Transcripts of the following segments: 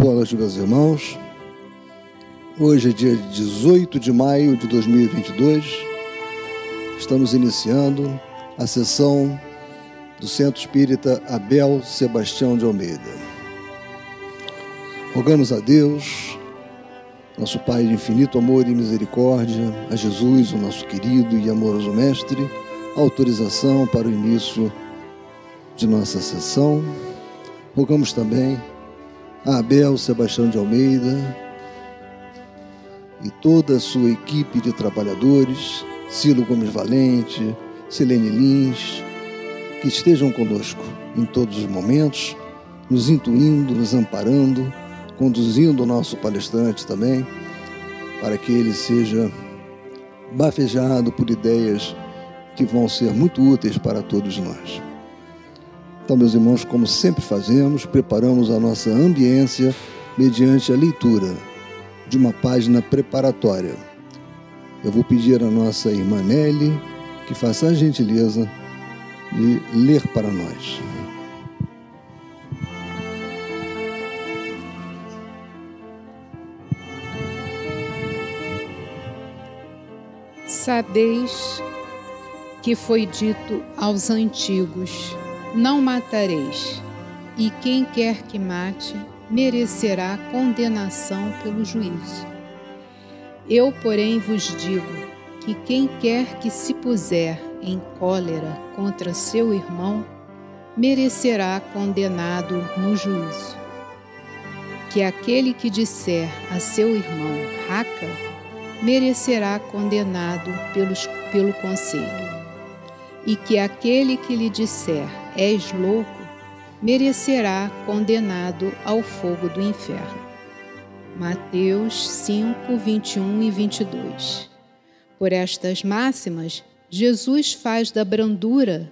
Boa noite, meus irmãos. Hoje é dia 18 de maio de 2022. Estamos iniciando a sessão do Centro Espírita Abel Sebastião de Almeida. Rogamos a Deus, nosso Pai de infinito amor e misericórdia, a Jesus, o nosso querido e amoroso Mestre, autorização para o início de nossa sessão. Rogamos também Abel Sebastião de Almeida e toda a sua equipe de trabalhadores, Cilo Gomes Valente, Silene Lins, que estejam conosco em todos os momentos, nos intuindo, nos amparando, conduzindo o nosso palestrante também, para que ele seja bafejado por ideias que vão ser muito úteis para todos nós. Então, meus irmãos, como sempre fazemos, preparamos a nossa ambiência mediante a leitura de uma página preparatória. Eu vou pedir à nossa irmã Nelly que faça a gentileza de ler para nós. Sabeis que foi dito aos antigos não matareis, e quem quer que mate merecerá condenação pelo juízo. Eu, porém, vos digo que quem quer que se puser em cólera contra seu irmão merecerá condenado no juízo. Que aquele que disser a seu irmão raca merecerá condenado pelos, pelo conselho e que aquele que lhe disser és louco, merecerá condenado ao fogo do inferno. Mateus 5, 21 e 22. Por estas máximas, Jesus faz da brandura,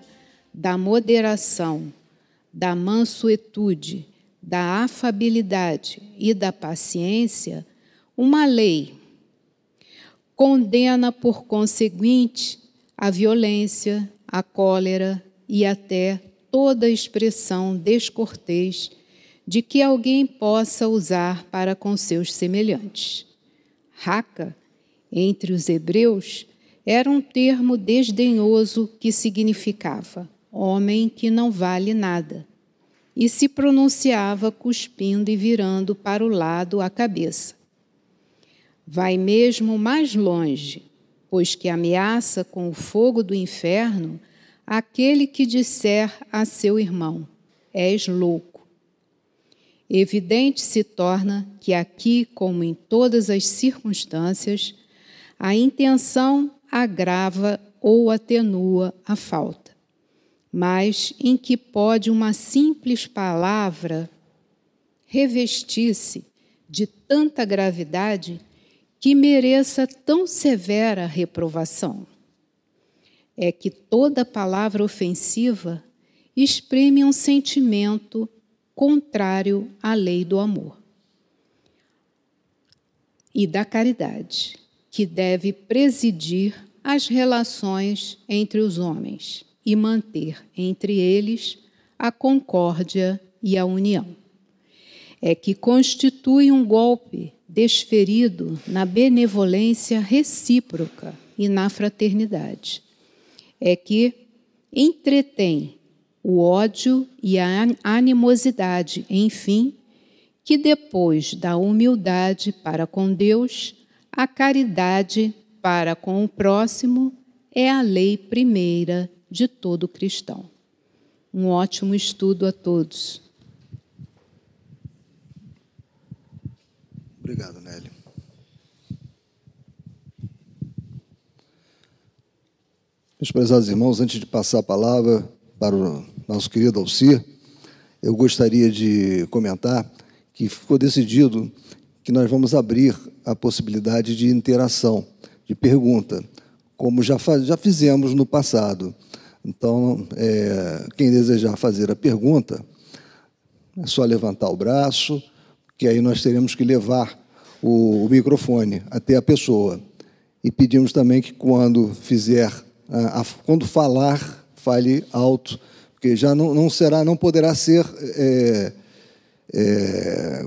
da moderação, da mansuetude, da afabilidade e da paciência uma lei. Condena, por conseguinte, a violência, a cólera e até toda expressão descortês de que alguém possa usar para com seus semelhantes. Raca, entre os hebreus, era um termo desdenhoso que significava homem que não vale nada, e se pronunciava cuspindo e virando para o lado a cabeça. Vai mesmo mais longe pois que ameaça com o fogo do inferno aquele que disser a seu irmão: És louco. Evidente se torna que aqui, como em todas as circunstâncias, a intenção agrava ou atenua a falta, mas em que pode uma simples palavra revestir-se de tanta gravidade que mereça tão severa reprovação. É que toda palavra ofensiva exprime um sentimento contrário à lei do amor e da caridade, que deve presidir as relações entre os homens e manter entre eles a concórdia e a união. É que constitui um golpe desferido na benevolência recíproca e na fraternidade. É que entretém o ódio e a animosidade, enfim, que depois da humildade para com Deus, a caridade para com o próximo é a lei primeira de todo cristão. Um ótimo estudo a todos. Obrigado, Nelly. Meus prezados irmãos, antes de passar a palavra para o nosso querido Alcir, eu gostaria de comentar que ficou decidido que nós vamos abrir a possibilidade de interação, de pergunta, como já, faz, já fizemos no passado. Então, é, quem desejar fazer a pergunta, é só levantar o braço que aí nós teremos que levar o, o microfone até a pessoa. E pedimos também que quando fizer, quando falar, fale alto, porque já não, não será, não poderá ser é, é,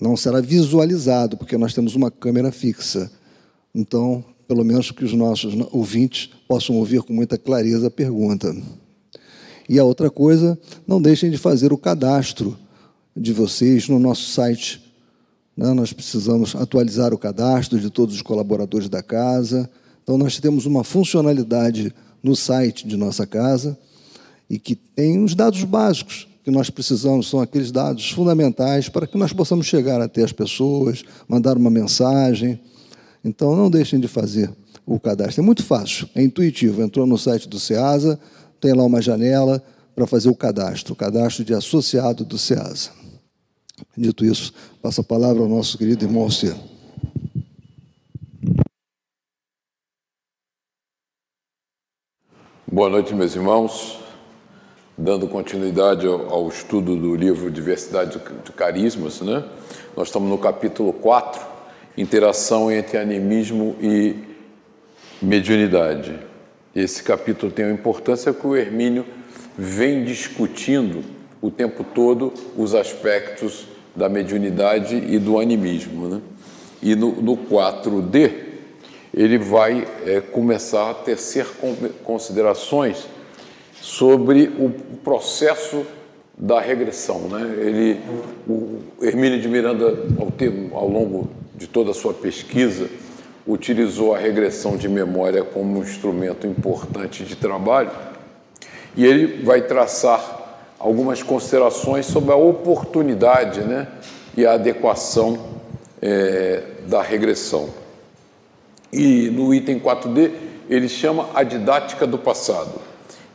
Não será visualizado, porque nós temos uma câmera fixa. Então, pelo menos que os nossos ouvintes possam ouvir com muita clareza a pergunta. E a outra coisa, não deixem de fazer o cadastro de vocês no nosso site. Né? Nós precisamos atualizar o cadastro de todos os colaboradores da casa. Então, nós temos uma funcionalidade no site de nossa casa e que tem os dados básicos que nós precisamos, são aqueles dados fundamentais para que nós possamos chegar até as pessoas, mandar uma mensagem. Então, não deixem de fazer o cadastro. É muito fácil, é intuitivo. Entrou no site do SEASA, tem lá uma janela para fazer o cadastro, o cadastro de associado do SEASA. Dito isso, passo a palavra ao nosso querido irmão Alcir. Boa noite, meus irmãos. Dando continuidade ao, estudo do livro Diversidade de Carismas, né? nós estamos no capítulo 4, Interação entre Animismo e Mediunidade. Esse capítulo tem uma importância que o Hermínio vem discutindo o tempo todo os aspectos da mediunidade e do animismo. Né? E no, no 4D, ele vai é, começar a tecer considerações sobre o processo da regressão. Né? Ele, o Hermínio de Miranda, ao, ao longo de toda a sua pesquisa, utilizou a regressão de memória como um instrumento importante de trabalho e ele vai traçar algumas considerações sobre a oportunidade né, e a adequação é, da regressão. E no item 4D, ele chama a didática do passado.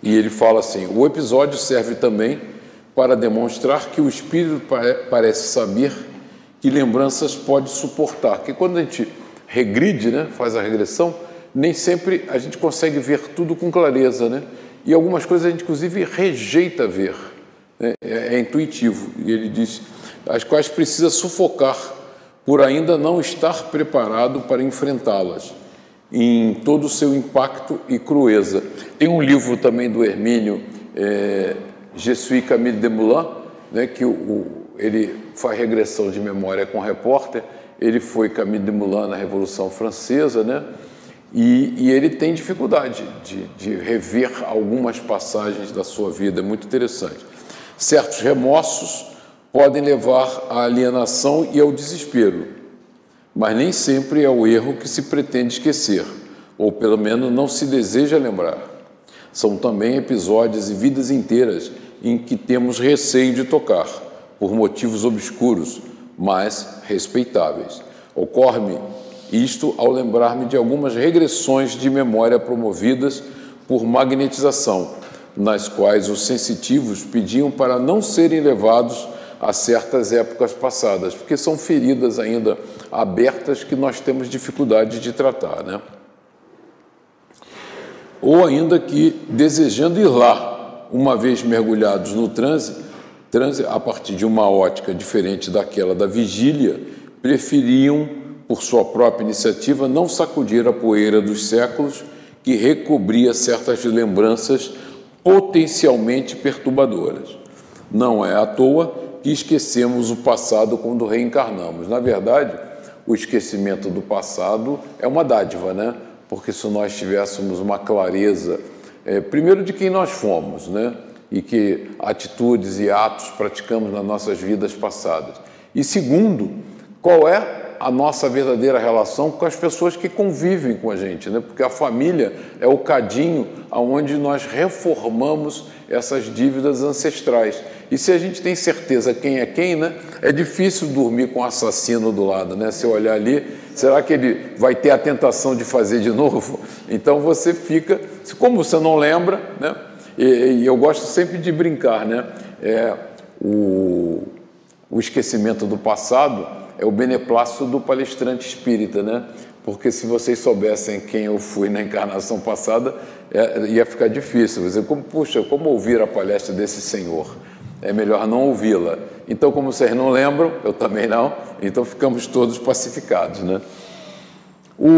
E ele fala assim: o episódio serve também para demonstrar que o espírito parece saber que lembranças pode suportar. Que quando a gente regride, né, faz a regressão, nem sempre a gente consegue ver tudo com clareza, né? E algumas coisas a gente inclusive rejeita ver. Né? É, é intuitivo. E ele diz: as quais precisa sufocar por ainda não estar preparado para enfrentá-las em todo o seu impacto e crueza. Tem um livro também do Hermínio, é, Je suis Camille Desmoulins, né, que o, o, ele faz regressão de memória com o repórter, ele foi Camille Desmoulins na Revolução Francesa, né, e, e ele tem dificuldade de, de rever algumas passagens da sua vida, é muito interessante. Certos remorsos podem levar à alienação e ao desespero, mas nem sempre é o erro que se pretende esquecer, ou pelo menos não se deseja lembrar. São também episódios e vidas inteiras em que temos receio de tocar, por motivos obscuros, mas respeitáveis. Ocorre-me isto ao lembrar-me de algumas regressões de memória promovidas por magnetização, nas quais os sensitivos pediam para não serem levados a certas épocas passadas, porque são feridas ainda abertas que nós temos dificuldade de tratar, né? Ou ainda que desejando ir lá, uma vez mergulhados no transe, transe a partir de uma ótica diferente daquela da vigília, preferiam, por sua própria iniciativa, não sacudir a poeira dos séculos que recobria certas lembranças potencialmente perturbadoras. Não é à toa que esquecemos o passado quando reencarnamos. Na verdade, o esquecimento do passado é uma dádiva, né? Porque se nós tivéssemos uma clareza, é, primeiro de quem nós fomos, né? E que atitudes e atos praticamos nas nossas vidas passadas. E segundo, qual é a nossa verdadeira relação com as pessoas que convivem com a gente, né? porque a família é o cadinho aonde nós reformamos essas dívidas ancestrais. E se a gente tem certeza quem é quem, né? é difícil dormir com o assassino do lado. Né? Se olhar ali, será que ele vai ter a tentação de fazer de novo? Então você fica, como você não lembra, né? e, e eu gosto sempre de brincar, né? É, o, o esquecimento do passado é o beneplácito do palestrante espírita, né? Porque se vocês soubessem quem eu fui na encarnação passada, é, ia ficar difícil. Você, como, puxa, como ouvir a palestra desse senhor? É melhor não ouvi-la. Então, como vocês não lembram, eu também não, então ficamos todos pacificados, né? O,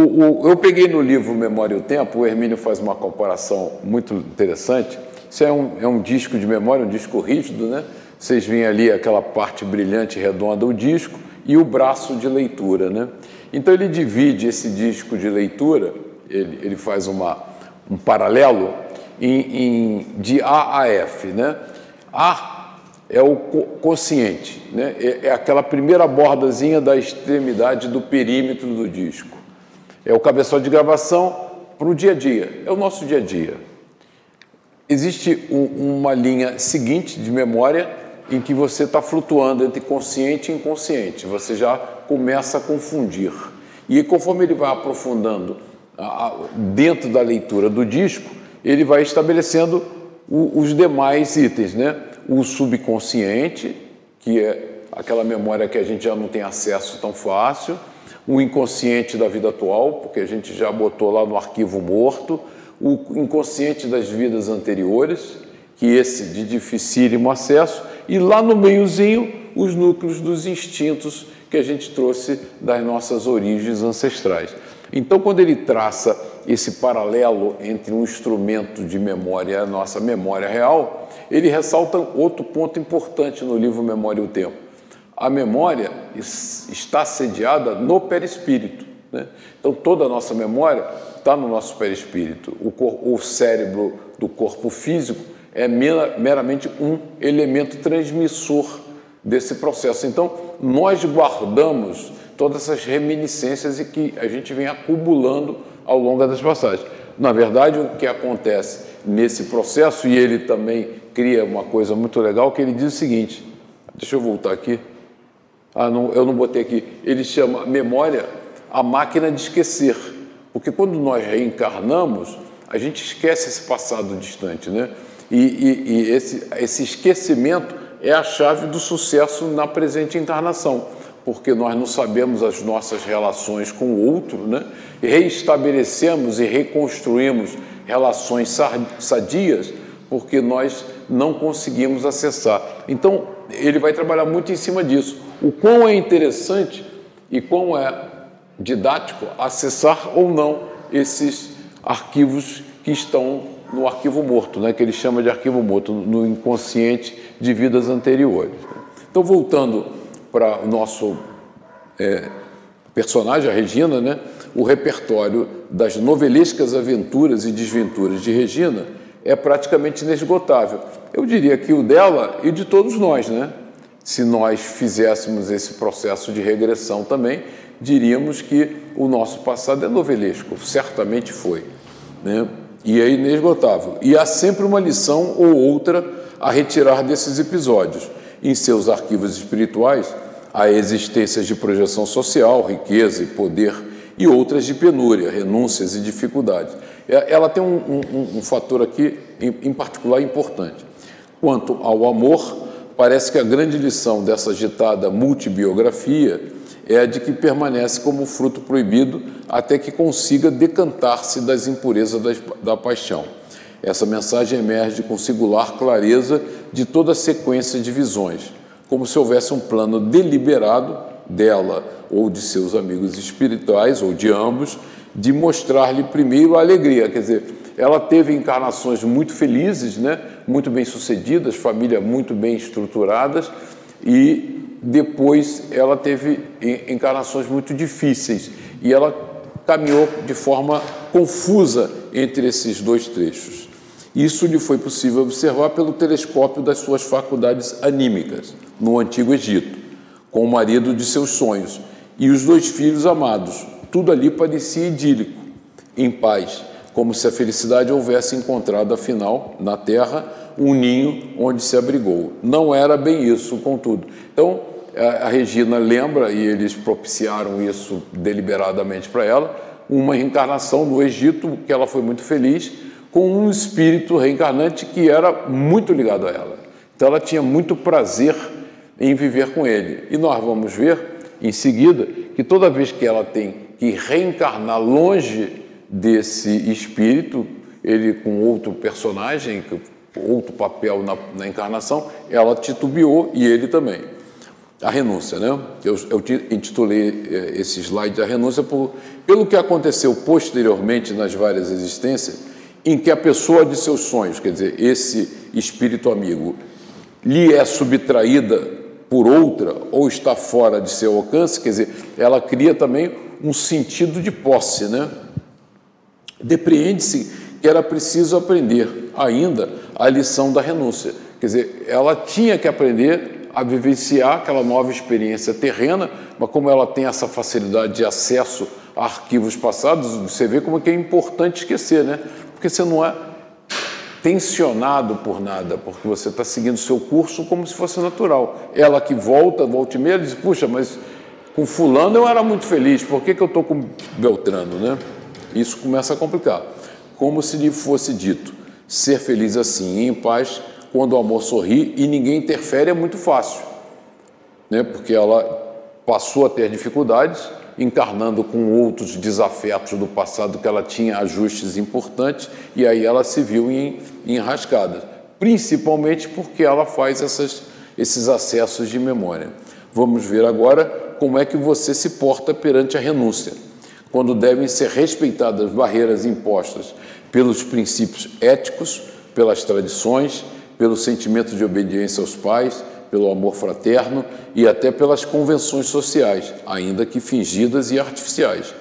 o, eu peguei no livro Memória e o Tempo, o Hermínio faz uma comparação muito interessante. Isso é um, é um disco de memória, um disco rígido, né? Vocês veem ali aquela parte brilhante redonda do disco, e o braço de leitura. Né? Então ele divide esse disco de leitura, ele, ele faz uma, um paralelo em, em, de A a F. Né? A é o consciente, né? é, é aquela primeira bordazinha da extremidade do perímetro do disco. É o cabeçote de gravação para o dia a dia, é o nosso dia a dia. Existe um, uma linha seguinte de memória em que você está flutuando entre consciente e inconsciente, você já começa a confundir. E conforme ele vai aprofundando dentro da leitura do disco, ele vai estabelecendo os demais itens, né? O subconsciente, que é aquela memória que a gente já não tem acesso tão fácil, o inconsciente da vida atual, porque a gente já botou lá no arquivo morto, o inconsciente das vidas anteriores, que esse de dificílimo acesso, e lá no meiozinho, os núcleos dos instintos que a gente trouxe das nossas origens ancestrais. Então, quando ele traça esse paralelo entre um instrumento de memória e a nossa memória real, ele ressalta outro ponto importante no livro Memória e o Tempo. A memória está sediada no perispírito. Né? Então, toda a nossa memória está no nosso perispírito. O, o cérebro do corpo físico é meramente um elemento transmissor desse processo. Então, nós guardamos todas essas reminiscências e que a gente vem acumulando ao longo das passagens. Na verdade, o que acontece nesse processo, e ele também cria uma coisa muito legal, que ele diz o seguinte, deixa eu voltar aqui, ah, não, eu não botei aqui, ele chama memória a máquina de esquecer, porque quando nós reencarnamos, a gente esquece esse passado distante, né? E, e, e esse, esse esquecimento é a chave do sucesso na presente encarnação, porque nós não sabemos as nossas relações com o outro, né? Reestabelecemos e reconstruímos relações sadias porque nós não conseguimos acessar. Então, ele vai trabalhar muito em cima disso. O quão é interessante e quão é didático acessar ou não esses arquivos que estão no arquivo morto, né, que ele chama de arquivo morto, no inconsciente de vidas anteriores. Então, voltando para o nosso é, personagem, a Regina, né, o repertório das novelescas aventuras e desventuras de Regina é praticamente inesgotável. Eu diria que o dela e de todos nós, né? Se nós fizéssemos esse processo de regressão também, diríamos que o nosso passado é novelesco, certamente foi. Né? e é inesgotável. E há sempre uma lição ou outra a retirar desses episódios. Em seus arquivos espirituais, há existências de projeção social, riqueza e poder, e outras de penúria, renúncias e dificuldades. É, ela tem um, um, um fator aqui, em, em particular, importante. Quanto ao amor, parece que a grande lição dessa agitada multibiografia é a de que permanece como fruto proibido até que consiga decantar-se das impurezas da, paixão. Essa mensagem emerge com singular clareza de toda a sequência de visões, como se houvesse um plano deliberado dela ou de seus amigos espirituais, ou de ambos, de mostrar-lhe primeiro a alegria. Quer dizer, ela teve encarnações muito felizes, né? muito bem sucedidas, família muito bem estruturadas, e depois ela teve encarnações muito difíceis e ela caminhou de forma confusa entre esses dois trechos. Isso lhe foi possível observar pelo telescópio das suas faculdades anímicas, no Antigo Egito, com o marido de seus sonhos e os dois filhos amados. Tudo ali parecia idílico, em paz, como se a felicidade houvesse encontrado, afinal, na terra, um ninho onde se abrigou. Não era bem isso, contudo. Então, a Regina lembra, e eles propiciaram isso deliberadamente para ela, uma reencarnação no Egito, que ela foi muito feliz, com um espírito reencarnante que era muito ligado a ela. Então ela tinha muito prazer em viver com ele. E nós vamos ver em seguida que toda vez que ela tem que reencarnar longe desse espírito, ele com outro personagem, outro papel na, na encarnação, ela titubeou e ele também a renúncia, né? Eu, eu intitulei eh, esse slide a renúncia por, pelo que aconteceu posteriormente nas várias existências, em que a pessoa de seus sonhos, quer dizer, esse espírito amigo, lhe é subtraída por outra ou está fora de seu alcance, quer dizer, ela cria também um sentido de posse, né? Depreende-se que era preciso aprender ainda a lição da renúncia. Quer dizer, ela tinha que aprender a vivenciar aquela nova experiência terrena, mas como ela tem essa facilidade de acesso a arquivos passados, você vê como é que é importante esquecer, né? Porque você não é tensionado por nada, porque você está seguindo o seu curso como se fosse natural. Ela que volta, volta e meia, diz, puxa, mas com fulano eu era muito feliz, por que, que eu estou com Beltrano, né? Isso começa a complicar. Como se lhe fosse dito, ser feliz assim, em paz, quando o amor sorri e ninguém interfere é muito fácil, né? porque ela passou a ter dificuldades, encarnando com outros desafetos do passado que ela tinha ajustes importantes e aí ela se viu em, rascadas, principalmente porque ela faz essas, esses acessos de memória. Vamos ver agora como é que você se porta perante a renúncia, quando devem ser respeitadas barreiras impostas pelos princípios éticos, pelas tradições, pelo sentimento de obediência aos pais, pelo amor fraterno e até pelas convenções sociais, ainda que fingidas e artificiais.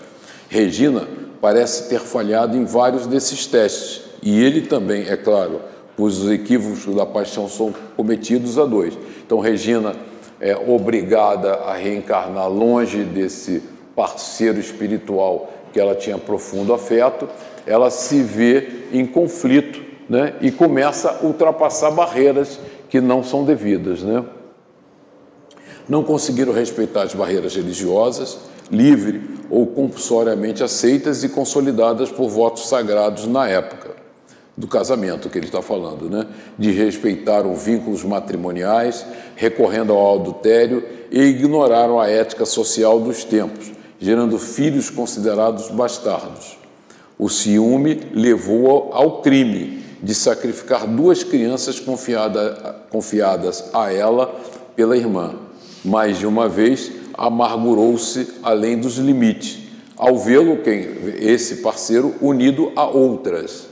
Regina parece ter falhado em vários desses testes, e ele também, é claro, pois os equívocos da paixão são cometidos a dois. Então, Regina é obrigada a reencarnar longe desse parceiro espiritual que ela tinha profundo afeto, ela se vê em conflito né, e começa a ultrapassar barreiras que não são devidas. Né? Não conseguiram respeitar as barreiras religiosas, livre ou compulsoriamente aceitas e consolidadas por votos sagrados na época do casamento que ele está falando, né? de vínculos matrimoniais, recorrendo ao adultério e ignoraram a ética social dos tempos, gerando filhos considerados bastardos. O ciúme levou ao crime de sacrificar duas crianças confiada, confiadas a ela pela irmã. Mais de uma vez, amargurou-se além dos limites, ao vê-lo, quem, esse parceiro, unido a outras.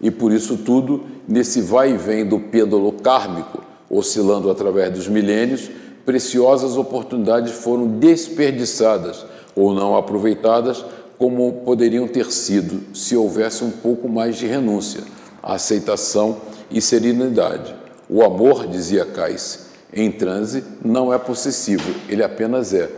E por isso tudo, nesse vai e vem do pêndulo kármico, oscilando através dos milênios, preciosas oportunidades foram desperdiçadas ou não aproveitadas como poderiam ter sido se houvesse um pouco mais de renúncia aceitação e serenidade. O amor, dizia Cais, em transe não é possessivo, ele apenas é.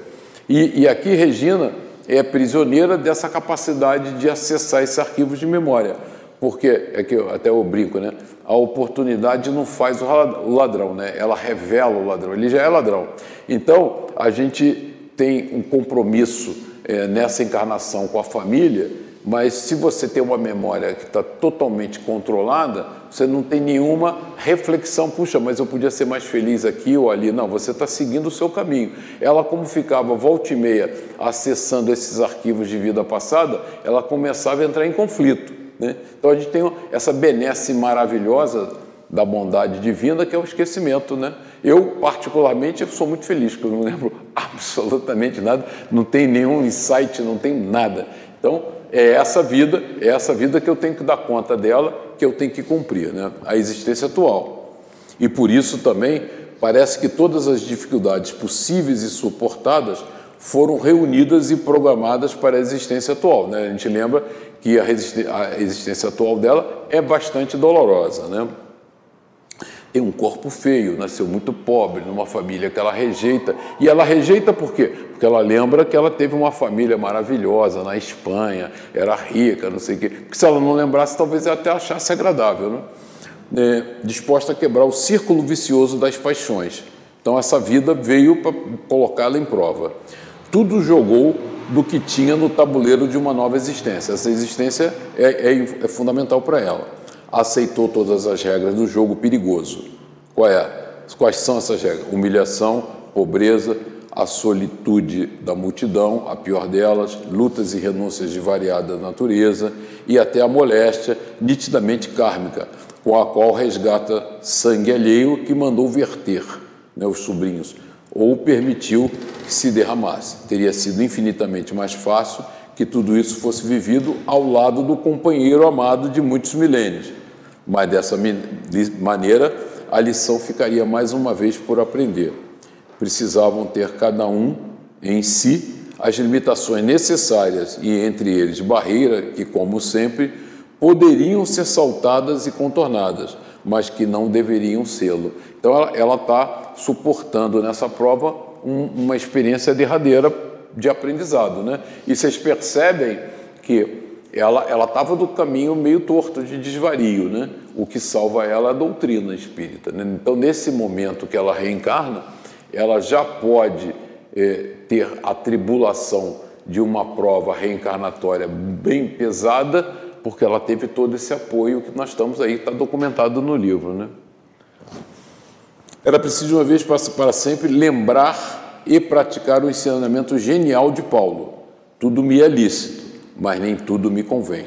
E, e aqui Regina é prisioneira dessa capacidade de acessar esses arquivos de memória, porque é que eu, até eu brinco, né? A oportunidade não faz o ladrão, né? Ela revela o ladrão, ele já é ladrão. Então a gente tem um compromisso é, nessa encarnação com a família mas se você tem uma memória que está totalmente controlada, você não tem nenhuma reflexão, puxa, mas eu podia ser mais feliz aqui ou ali. Não, você está seguindo o seu caminho. Ela, como ficava volta e meia acessando esses arquivos de vida passada, ela começava a entrar em conflito. Né? Então a gente tem essa benesse maravilhosa da bondade divina, que é o esquecimento. Né? Eu, particularmente, sou muito feliz, porque eu não lembro absolutamente nada, não tem nenhum insight, não tem nada. Então, é essa vida, é essa vida que eu tenho que dar conta dela, que eu tenho que cumprir, né? a existência atual. E por isso também parece que todas as dificuldades possíveis e suportadas foram reunidas e programadas para a existência atual. Né? A gente lembra que a, a existência atual dela é bastante dolorosa. Né? Tem um corpo feio, nasceu muito pobre, numa família que ela rejeita. E ela rejeita por quê? Porque ela lembra que ela teve uma família maravilhosa na Espanha, era rica, não sei o quê. Porque se ela não lembrasse, talvez até achasse agradável, né? É, disposta a quebrar o círculo vicioso das paixões. Então essa vida veio para colocá-la em prova. Tudo jogou do que tinha no tabuleiro de uma nova existência. Essa existência é, é, é fundamental para ela aceitou todas as regras do jogo perigoso. Qual é? Quais são essas regras? Humilhação, pobreza, a solitude da multidão, a pior delas, lutas e renúncias de variada natureza e até a moléstia nitidamente kármica, com a qual resgata sangue alheio que mandou verter né, os sobrinhos, ou permitiu que se derramasse. Teria sido infinitamente mais fácil que tudo isso fosse vivido ao lado do companheiro amado de muitos milênios mas dessa maneira a lição ficaria mais uma vez por aprender. precisavam ter cada um em si as limitações necessárias e entre eles barreira que, como sempre, poderiam ser saltadas e contornadas, mas que não deveriam sê-lo. Então ela está suportando nessa prova um, uma experiência derradeira de aprendizado, né? E vocês percebem que ela ela estava do caminho meio torto de desvario, né? O que salva ela é a doutrina espírita. Né? Então nesse momento que ela reencarna, ela já pode é, ter a tribulação de uma prova reencarnatória bem pesada, porque ela teve todo esse apoio que nós estamos aí, está documentado no livro. Né? Era preciso, uma vez para sempre, lembrar e praticar o ensinamento genial de Paulo. Tudo me é lícito, mas nem tudo me convém.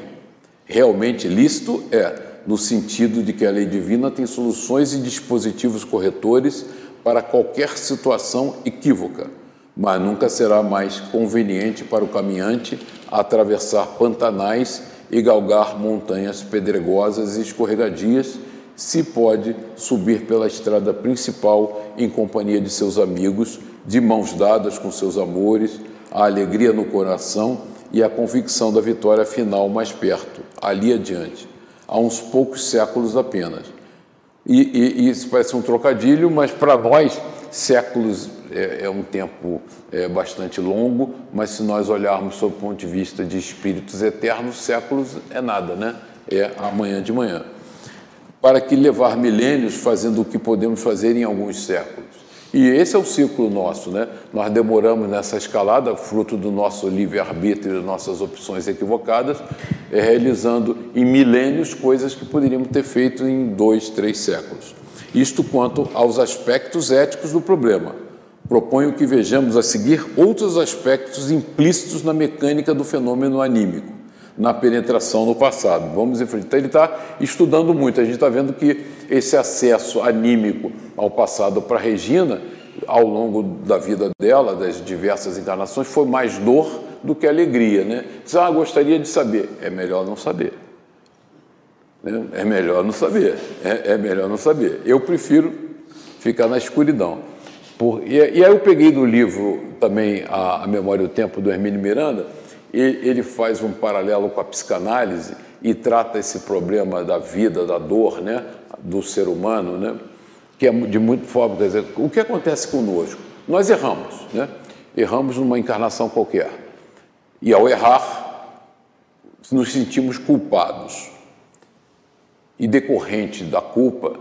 Realmente lícito é, no sentido de que a lei divina tem soluções e dispositivos corretores para qualquer situação equívoca, mas nunca será mais conveniente para o caminhante atravessar pantanais e galgar montanhas pedregosas e escorregadias, se pode subir pela estrada principal em companhia de seus amigos, de mãos dadas com seus amores, a alegria no coração e a convicção da vitória final mais perto, ali adiante, há uns poucos séculos apenas. E, e, e isso parece um trocadilho, mas para nós, séculos é, é um tempo é, bastante longo, mas se nós olharmos sob o ponto de vista de espíritos eternos, séculos é nada, né? É amanhã de manhã. Para que levar milênios fazendo o que podemos fazer em alguns séculos. E esse é o ciclo nosso, né? Nós demoramos nessa escalada, fruto do nosso livre-arbítrio, das nossas opções equivocadas, é, realizando em milênios coisas que poderíamos ter feito em dois, três séculos. Isto quanto aos aspectos éticos do problema. Proponho que vejamos a seguir outros aspectos implícitos na mecânica do fenômeno anímico, na penetração no passado. Vamos em frente. Então, ele está estudando muito. A gente está vendo que esse acesso anímico ao passado para Regina, ao longo da vida dela, das diversas encarnações, foi mais dor do que alegria, né? Diz, ah, gostaria de saber. É melhor não saber. Né? É melhor não saber. É, é, melhor não saber. Eu prefiro ficar na escuridão. Por, e, e, aí eu peguei do livro também A, a Memória e o Tempo, do Hermínio Miranda, ele faz um paralelo com a psicanálise e trata esse problema da vida, da dor, né? do ser humano, né? que é de muito forma. Quer dizer, o que acontece conosco? Nós erramos, né? erramos numa encarnação qualquer. E ao errar, nos sentimos culpados. E decorrente da culpa,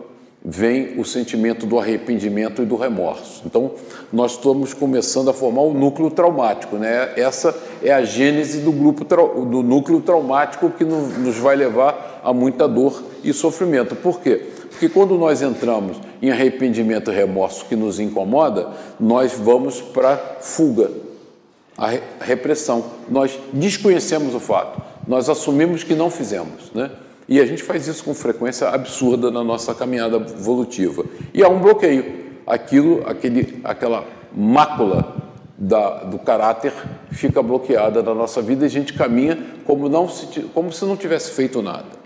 vem o sentimento do arrependimento e do remorso. Então, nós estamos começando a formar o um núcleo traumático, né? Essa é a gênese do grupo do núcleo traumático que nos vai levar a muita dor e sofrimento. Por quê? Porque quando nós entramos em arrependimento e remorso que nos incomoda, nós vamos para fuga, a repressão. Nós desconhecemos o fato, nós assumimos que não fizemos, né? E a gente faz isso com frequência absurda na nossa caminhada evolutiva. E há um bloqueio. Aquilo, aquele, aquela mácula da, do caráter fica bloqueada na nossa vida e a gente caminha como, não se, como se não tivesse feito nada.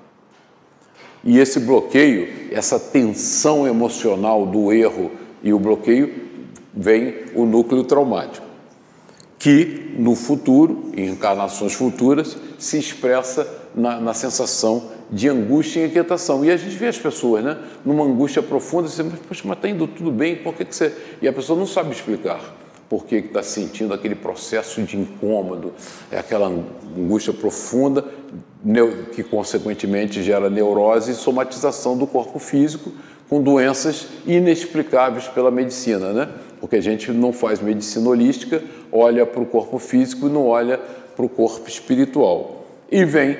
E esse bloqueio, essa tensão emocional do erro e o bloqueio, vem o núcleo traumático, que no futuro, em encarnações futuras, se expressa na, na sensação de angústia e inquietação. E a gente vê as pessoas, né, numa angústia profunda, você, poxa, mas está indo tudo bem, por que, que você. E a pessoa não sabe explicar por que está sentindo aquele processo de incômodo, é aquela angústia profunda que consequentemente gera neurose e somatização do corpo físico com doenças inexplicáveis pela medicina, né? Porque a gente não faz medicina holística, olha para o corpo físico e não olha para o corpo espiritual. E vem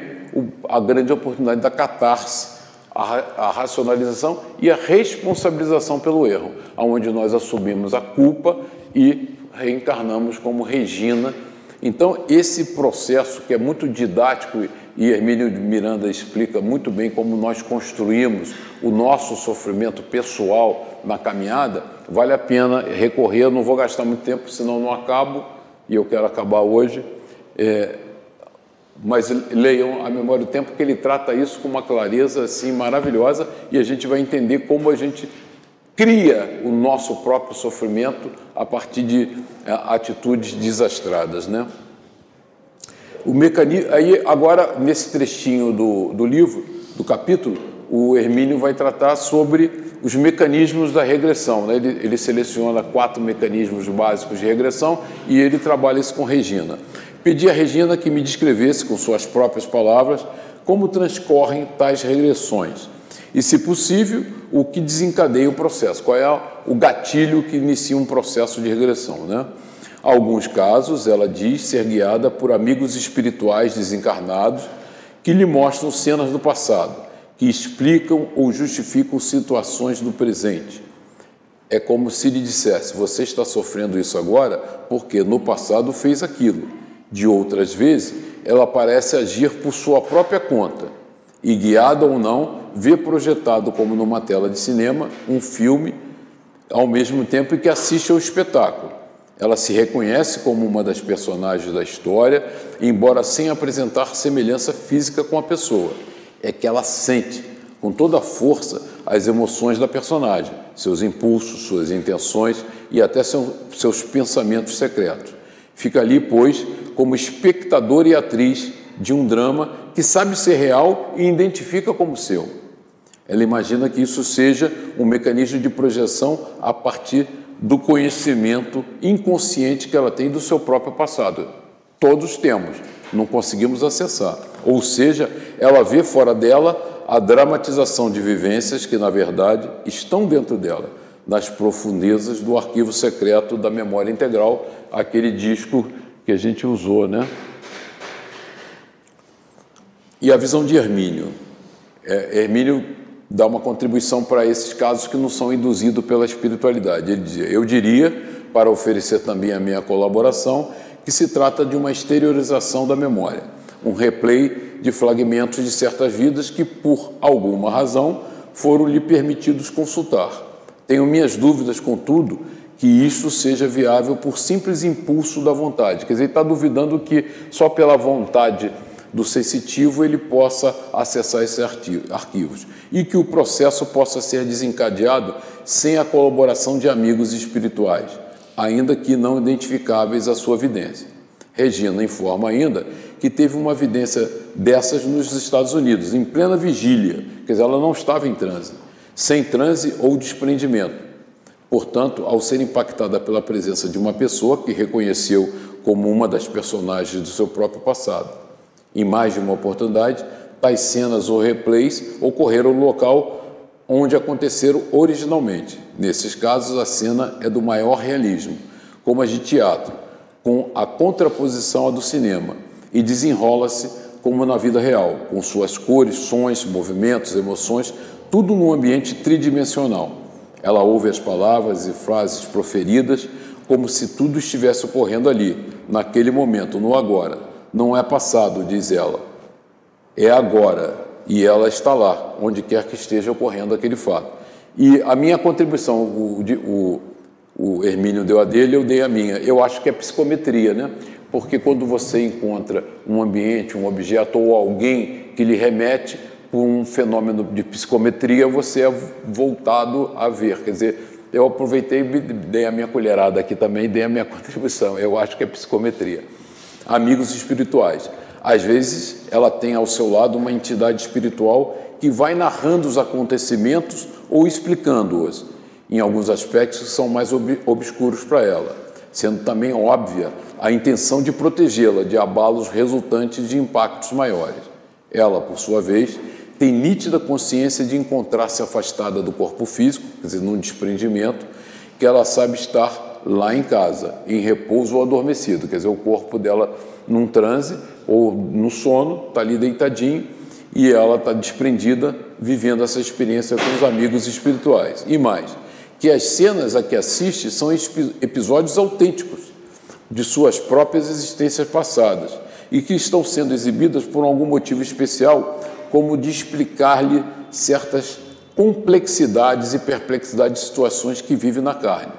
a grande oportunidade da catarse, a racionalização e a responsabilização pelo erro, onde nós assumimos a culpa e reencarnamos como Regina. Então, esse processo que é muito didático e Hermínio Miranda explica muito bem como nós construímos o nosso sofrimento pessoal na caminhada, vale a pena recorrer. Eu não vou gastar muito tempo, senão não acabo, e eu quero acabar hoje. É, mas leiam a Memória do Tempo, que ele trata isso com uma clareza assim maravilhosa e a gente vai entender como a gente cria o nosso próprio sofrimento a partir de é, atitudes desastradas, né? O mecanismo, aí agora nesse trechinho do, do livro, do capítulo, o Hermínio vai tratar sobre os mecanismos da regressão. Né? Ele, ele, seleciona quatro mecanismos básicos de regressão e ele trabalha isso com Regina. Pedi a Regina que me descrevesse, com suas próprias palavras, como transcorrem tais regressões e, se possível, o que desencadeia o processo, qual é o gatilho que inicia um processo de regressão. Né? Alguns casos, ela diz ser guiada por amigos espirituais desencarnados que lhe mostram cenas do passado, que explicam ou justificam situações do presente. É como se lhe dissesse: você está sofrendo isso agora porque no passado fez aquilo. De outras vezes, ela parece agir por sua própria conta e, guiada ou não, vê projetado como numa tela de cinema um filme ao mesmo tempo que assiste ao espetáculo. Ela se reconhece como uma das personagens da história, embora sem apresentar semelhança física com a pessoa. É que ela sente com toda a força as emoções da personagem, seus impulsos, suas intenções e até seus pensamentos secretos. Fica ali, pois, como espectador e atriz de um drama que sabe ser real e identifica como seu. Ela imagina que isso seja um mecanismo de projeção a partir do conhecimento inconsciente que ela tem do seu próprio passado. Todos temos, não conseguimos acessar. Ou seja, ela vê fora dela a dramatização de vivências que, na verdade, estão dentro dela, nas profundezas do arquivo secreto da memória integral, aquele disco que a gente usou, né? E a visão de Hermínio. É, Hermínio dá uma contribuição para esses casos que não são induzidos pela espiritualidade. Ele dizia: Eu diria, para oferecer também a minha colaboração, que se trata de uma exteriorização da memória, um replay de fragmentos de certas vidas que, por alguma razão, foram lhe permitidos consultar. Tenho minhas dúvidas, contudo, que isso seja viável por simples impulso da vontade. Quer dizer, ele está duvidando que só pela vontade do sensitivo ele possa acessar esses arquivos e que o processo possa ser desencadeado sem a colaboração de amigos espirituais, ainda que não identificáveis à sua vidência. Regina informa ainda que teve uma evidência dessas nos Estados Unidos, em plena vigília, quer dizer, ela não estava em transe, sem transe ou desprendimento. Portanto, ao ser impactada pela presença de uma pessoa que reconheceu como uma das personagens do seu próprio passado, em mais de uma oportunidade, tais cenas ou replays ocorreram no local onde aconteceram originalmente. Nesses casos, a cena é do maior realismo, como a de teatro, com a contraposição à do cinema, e desenrola-se como na vida real, com suas cores, sons, movimentos, emoções, tudo num ambiente tridimensional. Ela ouve as palavras e frases proferidas como se tudo estivesse ocorrendo ali, naquele momento, no agora não é passado, diz ela, é agora, e ela está lá, onde quer que esteja ocorrendo aquele fato. E a minha contribuição, o, o, o Hermínio deu a dele, eu dei a minha. Eu acho que é psicometria, né? Porque quando você encontra um ambiente, um objeto ou alguém que lhe remete por um fenômeno de psicometria, você é voltado a ver. Quer dizer, eu aproveitei e dei a minha colherada aqui também, dei a minha contribuição. Eu acho que é psicometria amigos espirituais. Às vezes, ela tem ao seu lado uma entidade espiritual que vai narrando os acontecimentos ou explicando-os, em alguns aspectos que são mais ob obscuros para ela, sendo também óbvia a intenção de protegê-la de abalos resultantes de impactos maiores. Ela, por sua vez, tem nítida consciência de encontrar-se afastada do corpo físico, quer dizer, num desprendimento, que ela sabe estar lá em casa, em repouso ou adormecido, quer dizer, o corpo dela num transe ou no sono, está ali deitadinho e ela está desprendida, vivendo essa experiência com os amigos espirituais. E mais, que as cenas a que assiste são episódios autênticos de suas próprias existências passadas e que estão sendo exibidas por algum motivo especial, como de explicar-lhe certas complexidades e perplexidades de situações que vive na carne.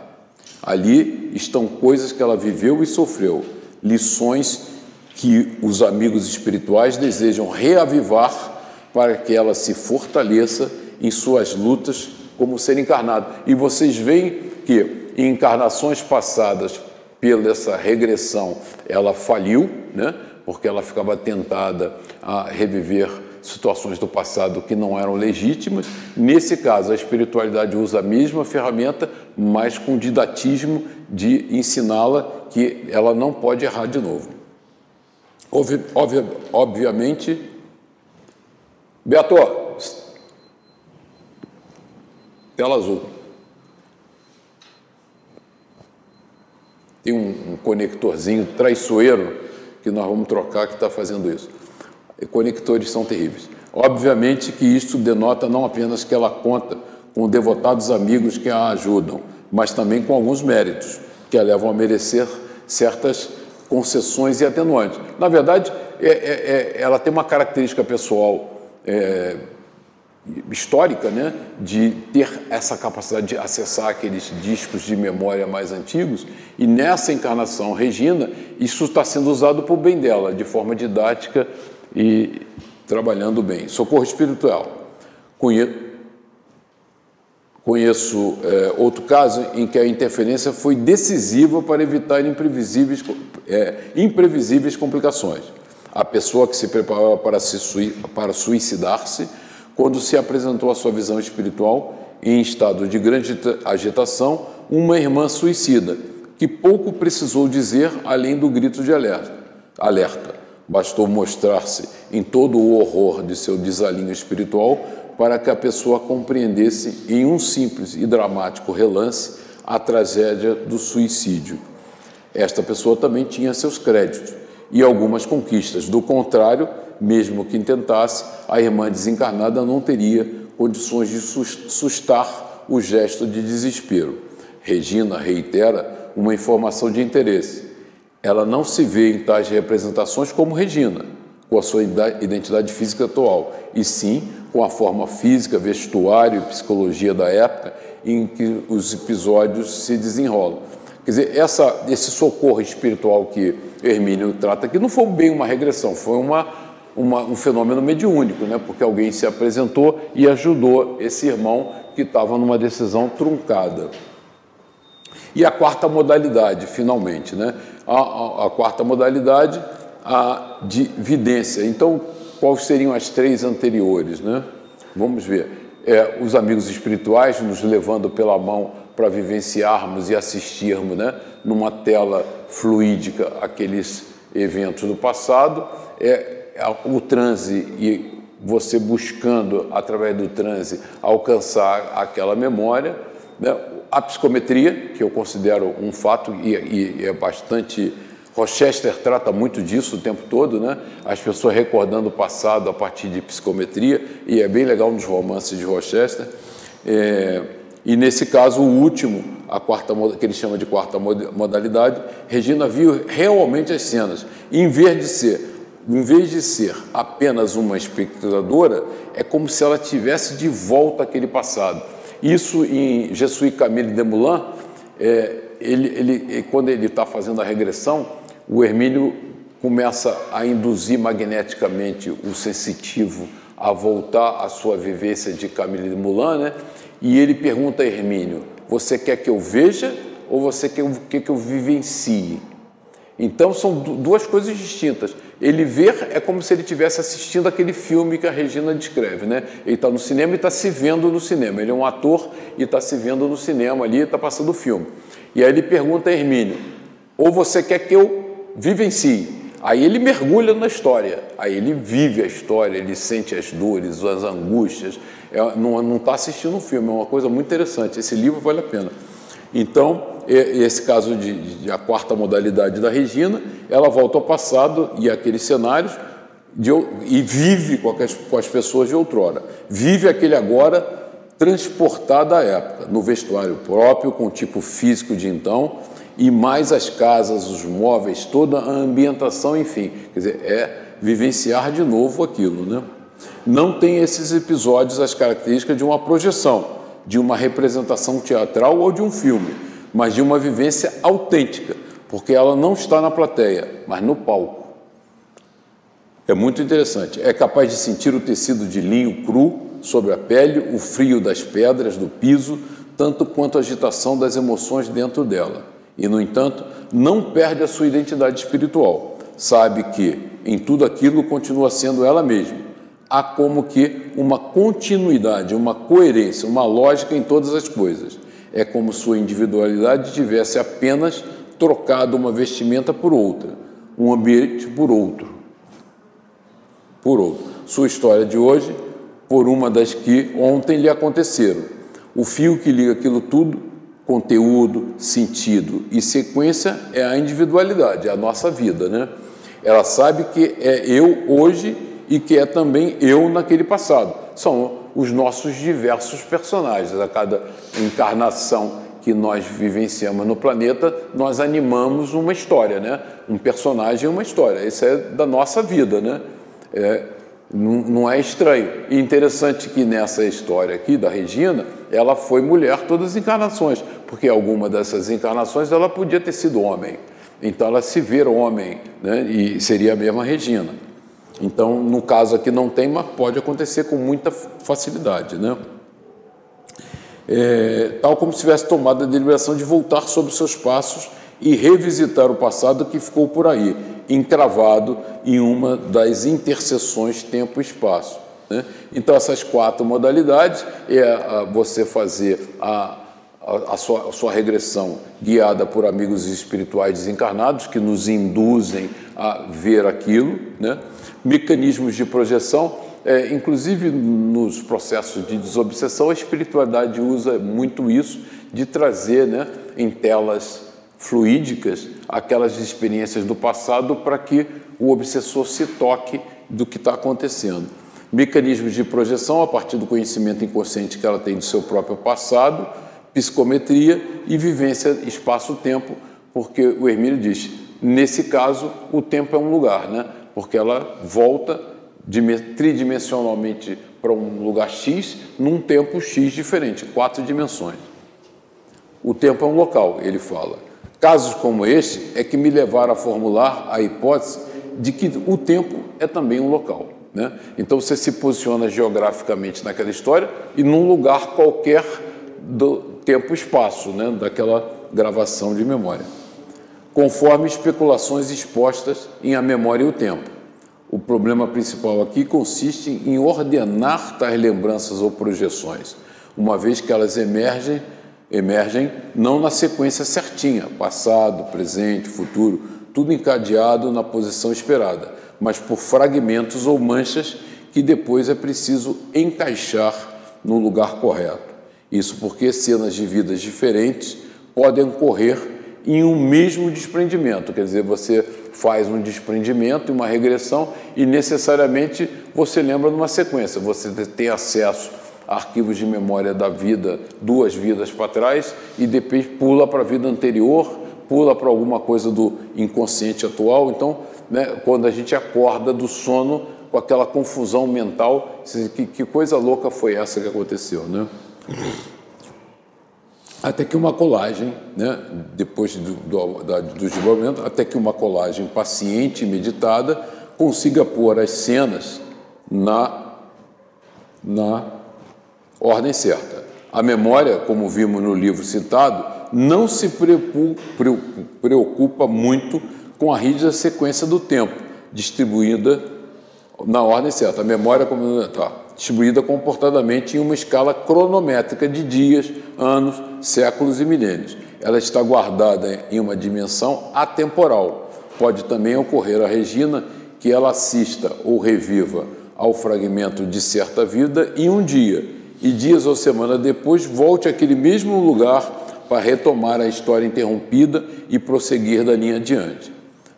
Ali estão coisas que ela viveu e sofreu, lições que os amigos espirituais desejam reavivar para que ela se fortaleça em suas lutas como ser encarnado. E vocês veem que em encarnações passadas, pela essa regressão, ela faliu, né? Porque ela ficava tentada a reviver situações do passado que não eram legítimas. Nesse caso, a espiritualidade usa a mesma ferramenta, mas com didatismo de ensiná-la que ela não pode errar de novo. Obvi obvi obviamente, Beato, tela azul. Tem um, um conectorzinho traiçoeiro que nós vamos trocar que está fazendo isso. E conectores são terríveis. Obviamente que isso denota não apenas que ela conta com devotados amigos que a ajudam, mas também com alguns méritos que a levam a merecer certas concessões e atenuantes. Na verdade, é, é, é, ela tem uma característica pessoal é, histórica, né, de ter essa capacidade de acessar aqueles discos de memória mais antigos, e nessa encarnação Regina, isso está sendo usado por bem dela, de forma didática e trabalhando bem. Socorro espiritual. Conheço é, outro caso em que a interferência foi decisiva para evitar imprevisíveis, é, imprevisíveis complicações. A pessoa que se preparava para, se, para suicidar-se, quando se apresentou a sua visão espiritual, em estado de grande agitação, uma irmã suicida, que pouco precisou dizer além do grito de alerta. alerta. Bastou mostrar-se em todo o horror de seu desalinho espiritual para que a pessoa compreendesse em um simples e dramático relance a tragédia do suicídio. Esta pessoa também tinha seus créditos e algumas conquistas. Do contrário, mesmo que tentasse, a irmã desencarnada não teria condições de sustar o gesto de desespero. Regina reitera uma informação de interesse. Ela não se vê em tais representações como Regina, com a sua identidade física atual, e sim com a forma física, vestuário e psicologia da época em que os episódios se desenrolam. Quer dizer, essa, esse socorro espiritual que Hermínio trata aqui não foi bem uma regressão, foi uma, uma, um fenômeno mediúnico, né? porque alguém se apresentou e ajudou esse irmão que estava numa decisão truncada. E a quarta modalidade, finalmente, né? a, a, a quarta modalidade, a de vidência. Então, quais seriam as três anteriores? Né? Vamos ver. É, os amigos espirituais nos levando pela mão para vivenciarmos e assistirmos né, numa tela fluídica aqueles eventos do passado. É o transe e você buscando, através do transe, alcançar aquela memória. Né? A psicometria, que eu considero um fato e, e é bastante Rochester trata muito disso o tempo todo, né? As pessoas recordando o passado a partir de psicometria, e é bem legal nos romances de Rochester. É, e nesse caso, o último, a quarta, que ele chama de quarta modalidade, Regina viu realmente as cenas. em vez de ser, em vez de ser apenas uma espectadora, é como se ela tivesse de volta aquele passado. Isso em Jesuí Camille Desmoulins, é, ele, ele, quando ele está fazendo a regressão, o Hermínio começa a induzir magneticamente o sensitivo a voltar à sua vivência de Camille de Moulin, né? e ele pergunta a Hermínio, você quer que eu veja ou você quer que eu vivencie? Então são duas coisas distintas. Ele ver é como se ele estivesse assistindo aquele filme que a Regina descreve, né? Ele está no cinema e está se vendo no cinema. Ele é um ator e está se vendo no cinema ali, está passando o filme. E aí ele pergunta a Hermínio: ou você quer que eu vivencie. Aí ele mergulha na história, aí ele vive a história, ele sente as dores, as angústias. É, não está assistindo um filme, é uma coisa muito interessante. Esse livro vale a pena. Então, esse caso de, de a quarta modalidade da Regina, ela volta ao passado e aqueles cenários de, e vive com as, com as pessoas de outrora. Vive aquele agora transportado à época, no vestuário próprio, com o tipo físico de então, e mais as casas, os móveis, toda a ambientação, enfim. Quer dizer, é vivenciar de novo aquilo, né? Não tem esses episódios as características de uma projeção, de uma representação teatral ou de um filme, mas de uma vivência autêntica, porque ela não está na plateia, mas no palco. É muito interessante. É capaz de sentir o tecido de linho cru sobre a pele, o frio das pedras do piso, tanto quanto a agitação das emoções dentro dela. E, no entanto, não perde a sua identidade espiritual. Sabe que em tudo aquilo continua sendo ela mesma. Há como que uma continuidade, uma coerência, uma lógica em todas as coisas. É como sua individualidade tivesse apenas trocado uma vestimenta por outra, um ambiente por outro. Por outro. Sua história de hoje por uma das que ontem lhe aconteceram. O fio que liga aquilo tudo, conteúdo, sentido e sequência é a individualidade, é a nossa vida, né? Ela sabe que é eu hoje e que é também eu naquele passado. São os nossos diversos personagens. A cada encarnação que nós vivenciamos no planeta, nós animamos uma história, né? Um personagem e uma história. Isso é da nossa vida, né? É, não, não é estranho. E interessante que nessa história aqui da Regina, ela foi mulher todas as encarnações, porque alguma dessas encarnações ela podia ter sido homem. Então ela se vê homem, né? e seria a mesma Regina. Então, no caso aqui não tem, mas pode acontecer com muita facilidade. Né? É, tal como se tivesse tomado a deliberação de voltar sobre seus passos e revisitar o passado que ficou por aí encravado em uma das interseções tempo e espaço. Né? Então, essas quatro modalidades é você fazer a, a, a, sua, a, sua, regressão guiada por amigos espirituais desencarnados que nos induzem a ver aquilo, né? Mecanismos de projeção, é, inclusive nos processos de desobsessão, a espiritualidade usa muito isso de trazer né, em telas fluídicas aquelas experiências do passado para que o obsessor se toque do que está acontecendo. Mecanismos de projeção a partir do conhecimento inconsciente que ela tem do seu próprio passado, psicometria e vivência espaço-tempo, porque o Hermílio diz, nesse caso, o tempo é um lugar, né? Porque ela volta tridimensionalmente para um lugar X num tempo X diferente, quatro dimensões. O tempo é um local, ele fala. Casos como este é que me levaram a formular a hipótese de que o tempo é também um local. Né? Então você se posiciona geograficamente naquela história e num lugar qualquer do tempo-espaço, né? daquela gravação de memória, conforme especulações expostas em A Memória e o Tempo. O problema principal aqui consiste em ordenar tais lembranças ou projeções, uma vez que elas emergem emergem não na sequência certinha, passado, presente, futuro, tudo encadeado na posição esperada, mas por fragmentos ou manchas que depois é preciso encaixar no lugar correto. Isso porque cenas de vidas diferentes podem ocorrer em um mesmo desprendimento, quer dizer, você faz um desprendimento e uma regressão e necessariamente você lembra numa sequência, você tem acesso arquivos de memória da vida, duas vidas para trás, e depois pula para a vida anterior, pula para alguma coisa do inconsciente atual. Então, né, quando a gente acorda do sono com aquela confusão mental, que, que coisa louca foi essa que aconteceu, né? Até que uma colagem, né, depois do, do, da, do desenvolvimento, até que uma colagem paciente e meditada consiga pôr as cenas na, na ordem certa. A memória, como vimos no livro citado, não se preocupa muito com a rígida sequência do tempo, distribuída na ordem certa. A memória como tá, distribuída comportadamente em uma escala cronométrica de dias, anos, séculos e milênios. Ela está guardada em uma dimensão atemporal. Pode também ocorrer a Regina que ela assista ou reviva ao fragmento de certa vida em um dia e dias ou semana depois volte àquele mesmo lugar para retomar a história interrompida e prosseguir da linha adiante.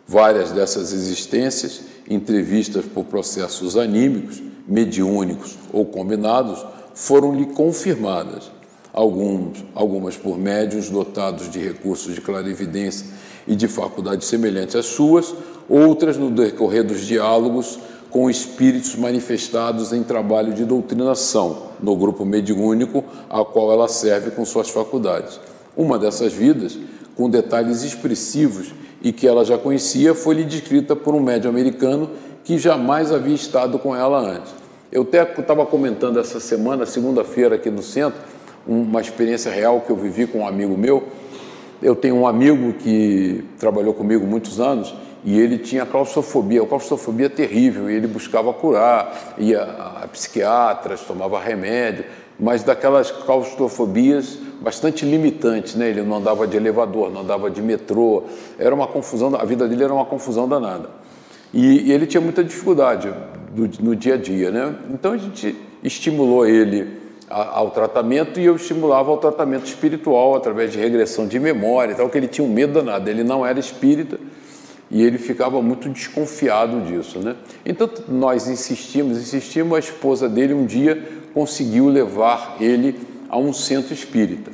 Várias dessas existências, entrevistas por processos anímicos, mediúnicos ou combinados, foram-lhe confirmadas, alguns, algumas por médios dotados de recursos de clarividência e de faculdades semelhantes às suas, outras no decorrer dos diálogos com espíritos manifestados em trabalho de doutrinação no grupo mediúnico ao qual ela serve com suas faculdades. Uma dessas vidas, com detalhes expressivos e que ela já conhecia, foi-lhe descrita por um médium americano que jamais havia estado com ela antes. Eu até estava comentando essa semana, segunda-feira, aqui no centro, uma experiência real que eu vivi com um amigo meu. Eu tenho um amigo que trabalhou comigo muitos anos e ele tinha claustrofobia, a claustrofobia terrível, e ele buscava curar, ia a psiquiatras, tomava remédio, mas daquelas claustrofobias bastante limitantes, né? Ele não andava de elevador, não andava de metrô, era uma confusão, a vida dele era uma confusão danada. E, e ele tinha muita dificuldade do, no dia a dia, né? Então a gente estimulou ele ao tratamento e eu estimulava ao tratamento espiritual através de regressão de memória e tal, que ele tinha um medo danado. Ele não era espírita e ele ficava muito desconfiado disso, né? Então nós insistimos, insistimos, a esposa dele um dia conseguiu levar ele a um centro espírita,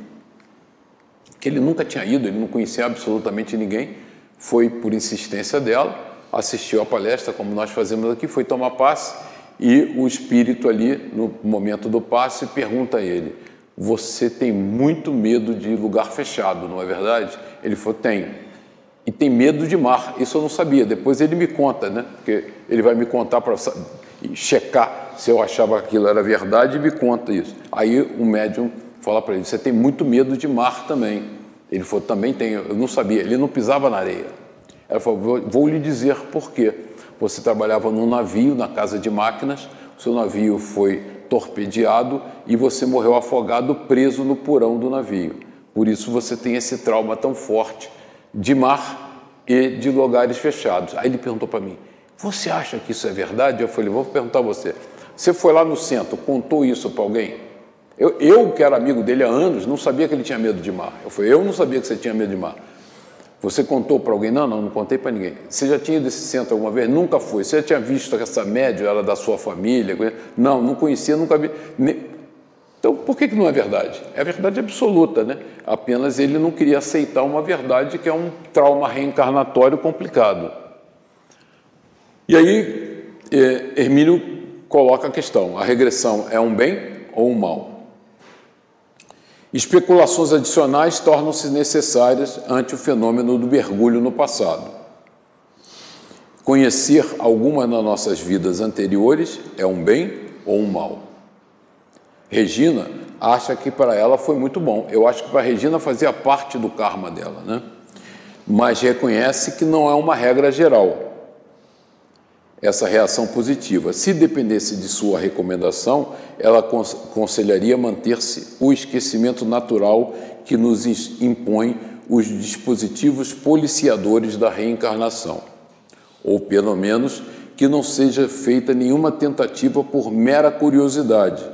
que ele nunca tinha ido, ele não conhecia absolutamente ninguém, foi por insistência dela, assistiu à palestra, como nós fazemos aqui, foi tomar passe e o espírito ali, no momento do passe, pergunta a ele: Você tem muito medo de lugar fechado, não é verdade? Ele falou: Tenho. E tem medo de mar. Isso eu não sabia. Depois ele me conta, né? Porque ele vai me contar para checar se eu achava que aquilo era verdade e me conta isso. Aí o médium fala para ele: Você tem muito medo de mar também. Ele falou: Também tenho. Eu não sabia. Ele não pisava na areia. Ela falou: Vou, vou lhe dizer por quê. Você trabalhava num navio, na casa de máquinas, seu navio foi torpedeado e você morreu afogado preso no porão do navio. Por isso você tem esse trauma tão forte de mar e de lugares fechados. Aí ele perguntou para mim: Você acha que isso é verdade? Eu falei: Vou perguntar a você. Você foi lá no centro, contou isso para alguém? Eu, eu, que era amigo dele há anos, não sabia que ele tinha medo de mar. Eu falei: Eu não sabia que você tinha medo de mar. Você contou para alguém? Não, não, não contei para ninguém. Você já tinha ido esse centro alguma vez? Nunca foi. Você já tinha visto essa média era da sua família? Não, não conhecia, nunca vi. Então, por que, que não é verdade? É verdade absoluta, né? Apenas ele não queria aceitar uma verdade que é um trauma reencarnatório complicado. E aí, é, Hermínio coloca a questão: a regressão é um bem ou um mal? Especulações adicionais tornam-se necessárias ante o fenômeno do mergulho no passado. Conhecer alguma das nossas vidas anteriores é um bem ou um mal. Regina acha que para ela foi muito bom. Eu acho que para Regina fazia parte do karma dela, né? Mas reconhece que não é uma regra geral essa reação positiva. Se dependesse de sua recomendação, ela aconselharia manter-se o esquecimento natural que nos impõe os dispositivos policiadores da reencarnação, ou pelo menos que não seja feita nenhuma tentativa por mera curiosidade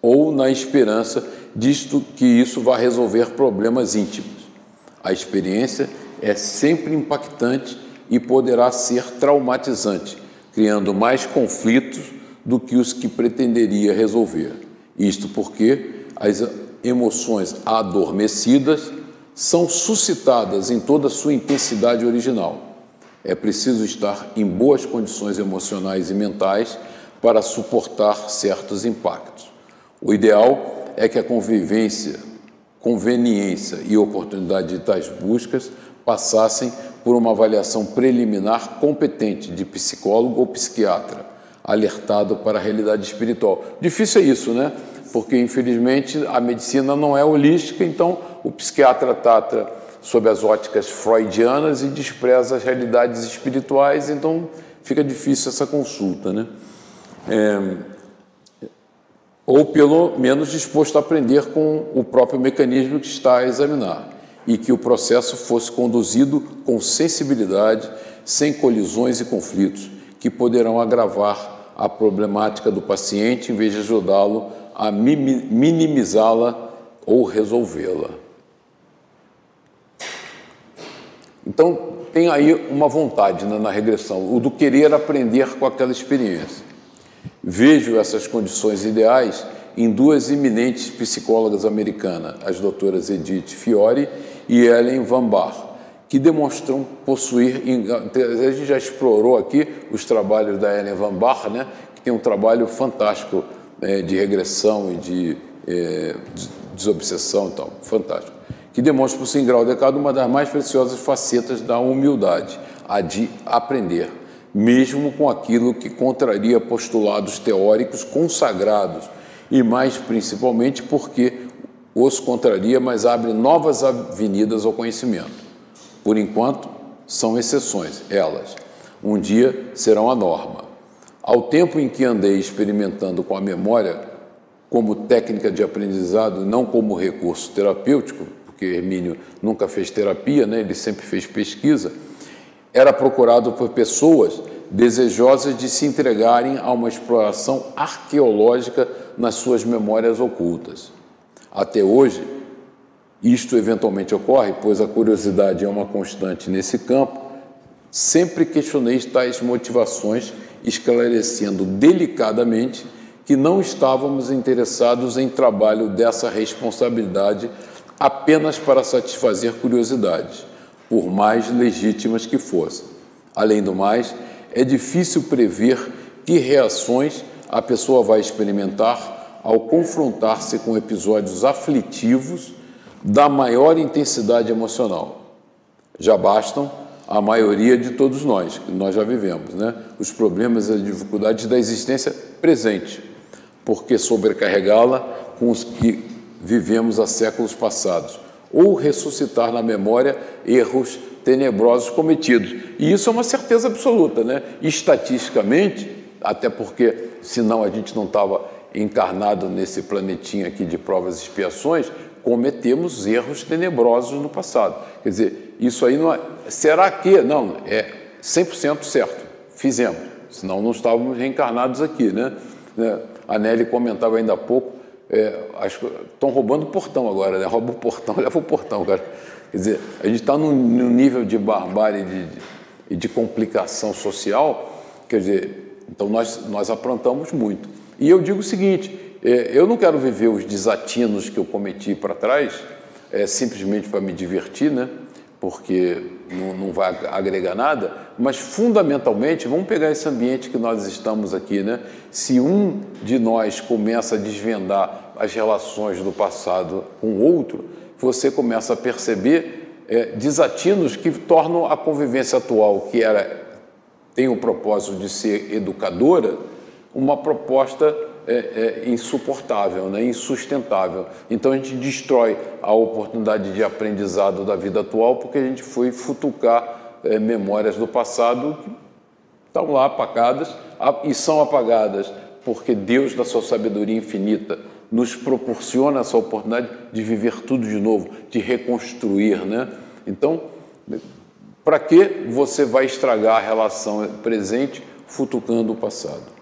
ou na esperança disto que isso vá resolver problemas íntimos. A experiência é sempre impactante e poderá ser traumatizante, criando mais conflitos do que os que pretenderia resolver. Isto porque as emoções adormecidas são suscitadas em toda a sua intensidade original. É preciso estar em boas condições emocionais e mentais para suportar certos impactos. O ideal é que a convivência, conveniência e oportunidade de tais buscas passassem por uma avaliação preliminar competente de psicólogo ou psiquiatra, alertado para a realidade espiritual. Difícil é isso, né? Porque, infelizmente, a medicina não é holística, então o psiquiatra trata sob as óticas freudianas e despreza as realidades espirituais, então fica difícil essa consulta, né? É, ou pelo menos disposto a aprender com o próprio mecanismo que está a examinar e que o processo fosse conduzido com sensibilidade, sem colisões e conflitos, que poderão agravar a problemática do paciente em vez de ajudá-lo a minimizá-la ou resolvê-la. Então, tem aí uma vontade né, na regressão, o do querer aprender com aquela experiência. Vejo essas condições ideais em duas eminentes psicólogas americanas, as doutoras Edith Fiore e Ellen Van Bar, que demonstram possuir. A gente já explorou aqui os trabalhos da Ellen Van Bar, né, que tem um trabalho fantástico é, de regressão e de é, desobsessão e tal, fantástico, que demonstra possuir em grau decado uma das mais preciosas facetas da humildade, a de aprender, mesmo com aquilo que contraria postulados teóricos consagrados, e mais principalmente porque os contraria, mas abre novas avenidas ao conhecimento. Por enquanto, são exceções, elas. Um dia serão a norma. Ao tempo em que andei experimentando com a memória como técnica de aprendizado, não como recurso terapêutico, porque Hermínio nunca fez terapia, né? ele sempre fez pesquisa, era procurado por pessoas desejosas de se entregarem a uma exploração arqueológica nas suas memórias ocultas. Até hoje, isto eventualmente ocorre, pois a curiosidade é uma constante nesse campo. Sempre questionei tais motivações, esclarecendo delicadamente que não estávamos interessados em trabalho dessa responsabilidade apenas para satisfazer curiosidades, por mais legítimas que fossem. Além do mais, é difícil prever que reações a pessoa vai experimentar ao confrontar-se com episódios aflitivos da maior intensidade emocional. Já bastam a maioria de todos nós, que nós já vivemos, né? os problemas e as dificuldades da existência presente, porque sobrecarregá-la com os que vivemos há séculos passados, ou ressuscitar na memória erros tenebrosos cometidos. E isso é uma certeza absoluta, né? Estatisticamente, até porque senão a gente não estava encarnado nesse planetinho aqui de provas e expiações, cometemos erros tenebrosos no passado. Quer dizer, isso aí não é. Será que? Não, é 100% certo. Fizemos, senão não estávamos reencarnados aqui, né? né? A Nelly comentava ainda há pouco, é, estão roubando o portão agora, né? Rouba o portão, leva o portão, cara. Quer dizer, a gente está num, num, nível de barbárie e de, de, de complicação social, quer dizer, então nós, nós aprontamos muito. E eu digo o seguinte: é, eu não quero viver os desatinos que eu cometi para trás é, simplesmente para me divertir, né? porque não, não, vai agregar nada, mas fundamentalmente, vamos pegar esse ambiente que nós estamos aqui, né? Se um de nós começa a desvendar as relações do passado com o outro, você começa a perceber é, desatinos que tornam a convivência atual, que era tem o propósito de ser educadora, uma proposta é, é, insuportável, né? insustentável. Então a gente destrói a oportunidade de aprendizado da vida atual porque a gente foi futucar é, memórias do passado que estão lá apagadas e são apagadas porque Deus, da sua sabedoria infinita, nos proporciona essa oportunidade de viver tudo de novo, de reconstruir. Né? Então, para que você vai estragar a relação presente futucando o passado?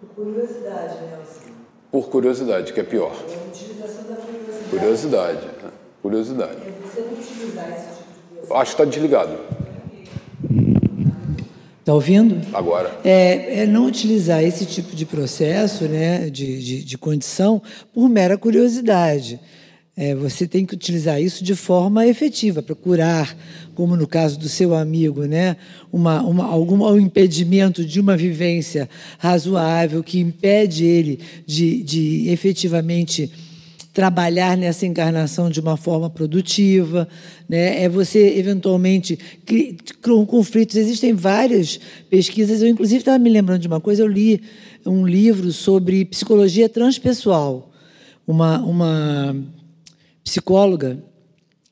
Por curiosidade, Nelson. Por curiosidade, que é pior. É a utilização da curiosidade. Curiosidade. Né? Curiosidade. É você não utilizar esse tipo de curiosidade. Acho que está desligado. Está ouvindo? Agora. É, é, não utilizar esse tipo de processo, né, de, de, de condição, por mera curiosidade. É, você tem que utilizar isso de forma efetiva, procurar, como no caso do seu amigo, né, uma, uma, algum um impedimento de uma vivência razoável que impede ele de, de efetivamente trabalhar nessa encarnação de uma forma produtiva, né? É você eventualmente com conflitos. Existem várias pesquisas. Eu inclusive estava me lembrando de uma coisa. Eu li um livro sobre psicologia transpessoal. Uma uma psicóloga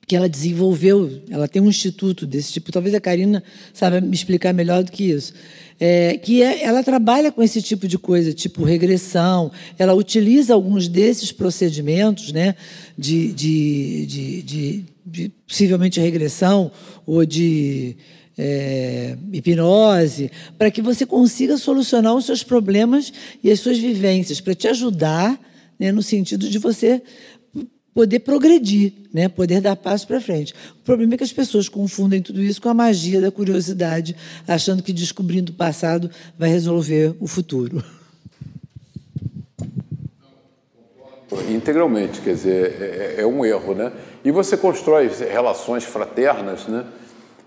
que ela desenvolveu, ela tem um instituto desse tipo, talvez a Karina saiba me explicar melhor do que isso, é, que é, ela trabalha com esse tipo de coisa, tipo regressão, ela utiliza alguns desses procedimentos, né, de, de, de, de, de possivelmente regressão ou de é, hipnose, para que você consiga solucionar os seus problemas e as suas vivências, para te ajudar né, no sentido de você poder progredir, né? poder dar passo para frente. O problema é que as pessoas confundem tudo isso com a magia da curiosidade, achando que descobrindo o passado vai resolver o futuro. Integralmente, quer dizer, é, é, é um erro, né? E você constrói relações fraternas, né?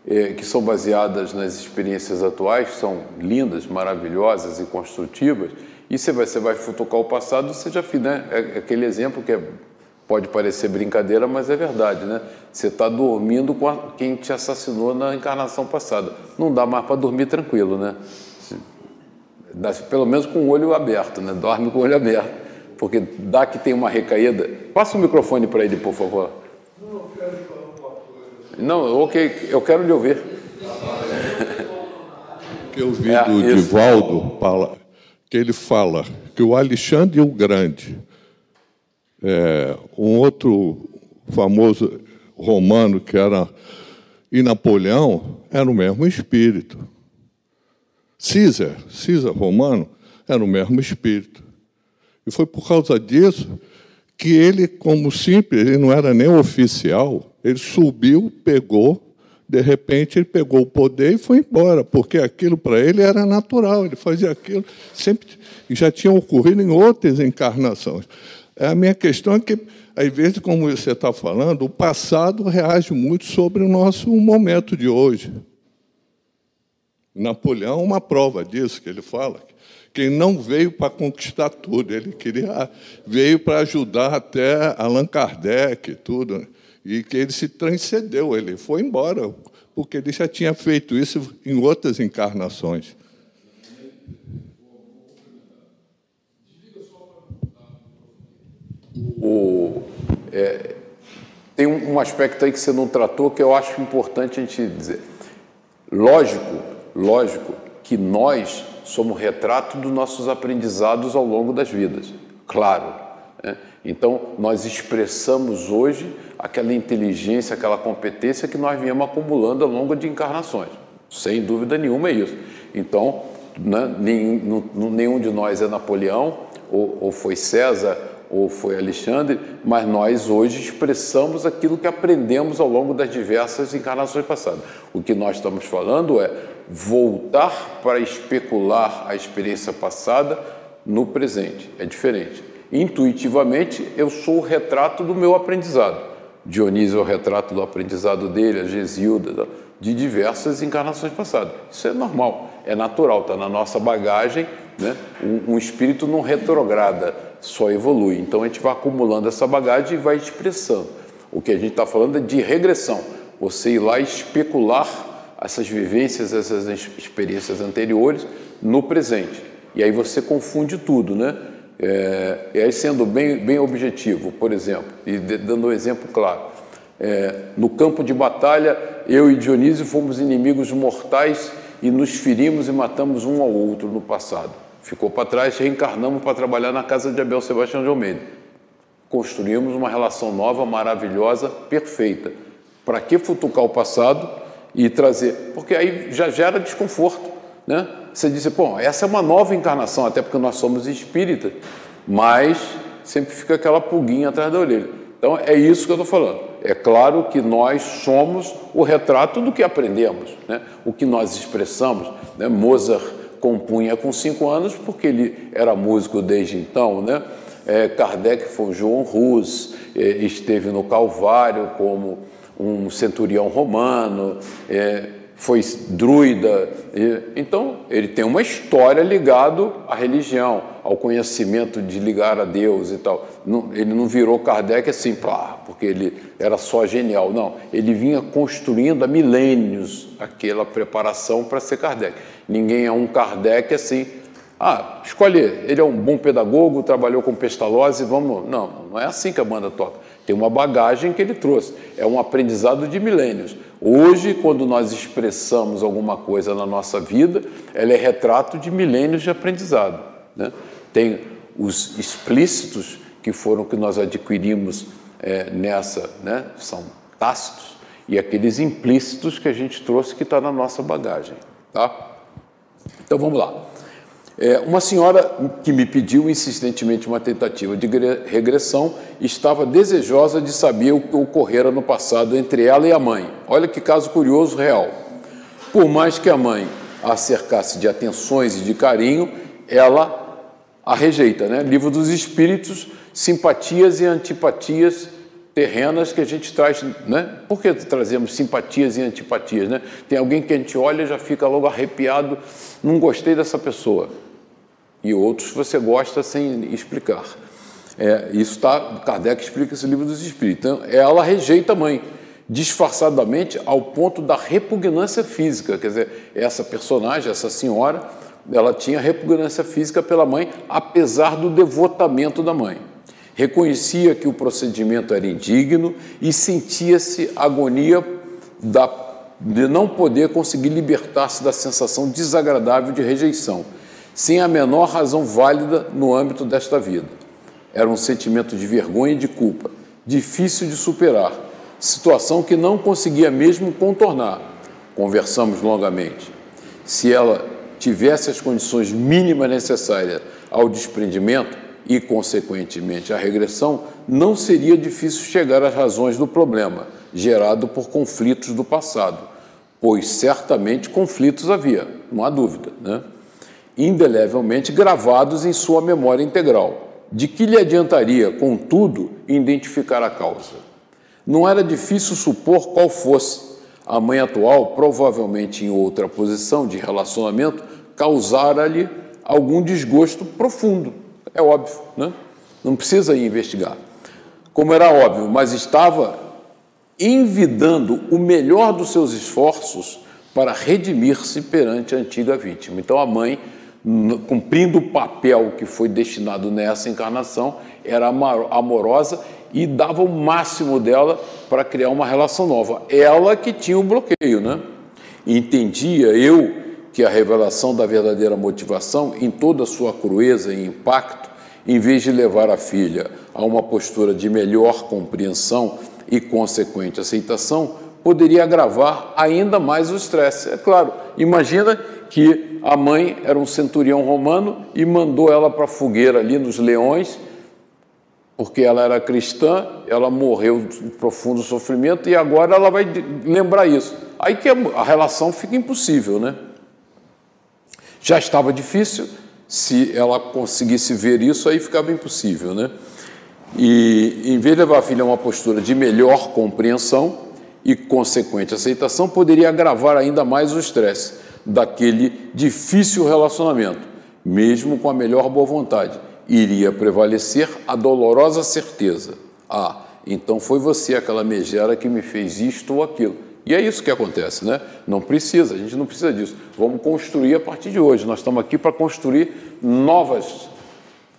É, que são baseadas nas experiências atuais, são lindas, maravilhosas e construtivas, e você vai, você vai futucar o passado, você já né? é aquele exemplo que é Pode parecer brincadeira, mas é verdade, né? Você está dormindo com a, quem te assassinou na encarnação passada. Não dá mais para dormir tranquilo, né? Pelo menos com o olho aberto, né? Dorme com o olho aberto. Porque dá que tem uma recaída. Passa o microfone para ele, por favor. Não, ok, eu quero lhe ouvir. que eu vi é, do isso. Divaldo, que ele fala que o Alexandre o Grande é, um outro famoso romano que era e Napoleão era o mesmo espírito. César, César romano, era o mesmo espírito. E foi por causa disso que ele, como simples, ele não era nem oficial, ele subiu, pegou, de repente ele pegou o poder e foi embora, porque aquilo para ele era natural, ele fazia aquilo, sempre já tinha ocorrido em outras encarnações. A minha questão é que, às vezes, como você está falando, o passado reage muito sobre o nosso momento de hoje. Napoleão é uma prova disso que ele fala. Que ele não veio para conquistar tudo, ele queria veio para ajudar até Allan Kardec, tudo, e que ele se transcendeu, ele foi embora, porque ele já tinha feito isso em outras encarnações. O, é, tem um aspecto aí que você não tratou que eu acho importante a gente dizer. Lógico, lógico que nós somos retrato dos nossos aprendizados ao longo das vidas, claro. Né? Então, nós expressamos hoje aquela inteligência, aquela competência que nós viemos acumulando ao longo de encarnações. Sem dúvida nenhuma é isso. Então, né, nenhum, nenhum de nós é Napoleão, ou, ou foi César, ou foi Alexandre, mas nós hoje expressamos aquilo que aprendemos ao longo das diversas encarnações passadas. O que nós estamos falando é voltar para especular a experiência passada no presente. É diferente. Intuitivamente, eu sou o retrato do meu aprendizado. Dionísio é o retrato do aprendizado dele, a Gesilda, de diversas encarnações passadas. Isso é normal, é natural, está na nossa bagagem. Né? Um, um espírito não retrograda só evolui. Então a gente vai acumulando essa bagagem e vai expressando. O que a gente está falando é de regressão. Você ir lá especular essas vivências, essas experiências anteriores no presente. E aí você confunde tudo, né? É, e aí sendo bem, bem objetivo, por exemplo, e dando um exemplo claro. É, no campo de batalha, eu e Dionísio fomos inimigos mortais e nos ferimos e matamos um ao outro no passado. Ficou para trás, reencarnamos para trabalhar na casa de Abel Sebastião de Almeida. Construímos uma relação nova, maravilhosa, perfeita. Para que futucar o passado e trazer? Porque aí já gera desconforto. Né? Você diz, pô, essa é uma nova encarnação, até porque nós somos espíritas, mas sempre fica aquela pulguinha atrás da orelha. Então é isso que eu estou falando. É claro que nós somos o retrato do que aprendemos, né? o que nós expressamos. Né? Mozart compunha com cinco anos, porque ele era músico desde então, né? É, Kardec foi João Rus, é, esteve no Calvário como um centurião romano, é, foi druida. então, ele tem uma história ligado à religião, ao conhecimento de ligar a Deus e tal. Não, ele não virou Kardec assim, pá, porque ele era só genial. Não, ele vinha construindo há milênios aquela preparação para ser Kardec. Ninguém é um Kardec assim. Ah, escolhe, ele é um bom pedagogo, trabalhou com Pestalozzi, vamos. Não, não é assim que a banda toca. Tem uma bagagem que ele trouxe. É um aprendizado de milênios. Hoje, quando nós expressamos alguma coisa na nossa vida, ela é retrato de milênios de aprendizado. Né? Tem os explícitos que foram que nós adquirimos é, nessa, né? são tácitos, e aqueles implícitos que a gente trouxe que está na nossa bagagem. Tá? Então vamos lá. É, uma senhora que me pediu insistentemente uma tentativa de regressão estava desejosa de saber o que ocorrera no passado entre ela e a mãe. Olha que caso curioso real. Por mais que a mãe a cercasse de atenções e de carinho, ela a rejeita. Né? Livro dos Espíritos, simpatias e antipatias terrenas que a gente traz, né? Por que trazemos simpatias e antipatias, né? Tem alguém que a gente olha e já fica logo arrepiado, não gostei dessa pessoa. E outros você gosta sem explicar. É, isso está, Kardec explica esse livro dos Espíritos. Então, ela rejeita a mãe, disfarçadamente ao ponto da repugnância física. Quer dizer, essa personagem, essa senhora, ela tinha repugnância física pela mãe, apesar do devotamento da mãe. Reconhecia que o procedimento era indigno e sentia-se agonia da, de não poder conseguir libertar-se da sensação desagradável de rejeição, sem a menor razão válida no âmbito desta vida. Era um sentimento de vergonha e de culpa, difícil de superar, situação que não conseguia mesmo contornar. Conversamos longamente. Se ela tivesse as condições mínimas necessárias ao desprendimento e, consequentemente, à regressão, não seria difícil chegar às razões do problema gerado por conflitos do passado, pois certamente conflitos havia, não há dúvida, né? Indelevelmente gravados em sua memória integral. De que lhe adiantaria, contudo, identificar a causa? Não era difícil supor qual fosse. A mãe atual, provavelmente em outra posição de relacionamento, causara-lhe algum desgosto profundo. É óbvio, né? Não precisa ir investigar. Como era óbvio, mas estava envidando o melhor dos seus esforços para redimir-se perante a antiga vítima. Então a mãe, cumprindo o papel que foi destinado nessa encarnação, era amorosa e dava o máximo dela para criar uma relação nova. Ela que tinha o bloqueio, né? Entendia eu que a revelação da verdadeira motivação, em toda a sua crueza e impacto, em vez de levar a filha a uma postura de melhor compreensão e consequente aceitação, poderia agravar ainda mais o estresse. É claro, imagina que a mãe era um centurião romano e mandou ela para a fogueira ali nos leões, porque ela era cristã, ela morreu de profundo sofrimento e agora ela vai lembrar isso. Aí que a relação fica impossível, né? Já estava difícil, se ela conseguisse ver isso, aí ficava impossível, né? E em vez de levar a filha a uma postura de melhor compreensão e consequente aceitação, poderia agravar ainda mais o estresse daquele difícil relacionamento, mesmo com a melhor boa vontade. Iria prevalecer a dolorosa certeza: ah, então foi você aquela megera que me fez isto ou aquilo. E é isso que acontece, né? Não precisa, a gente não precisa disso. Vamos construir a partir de hoje. Nós estamos aqui para construir novas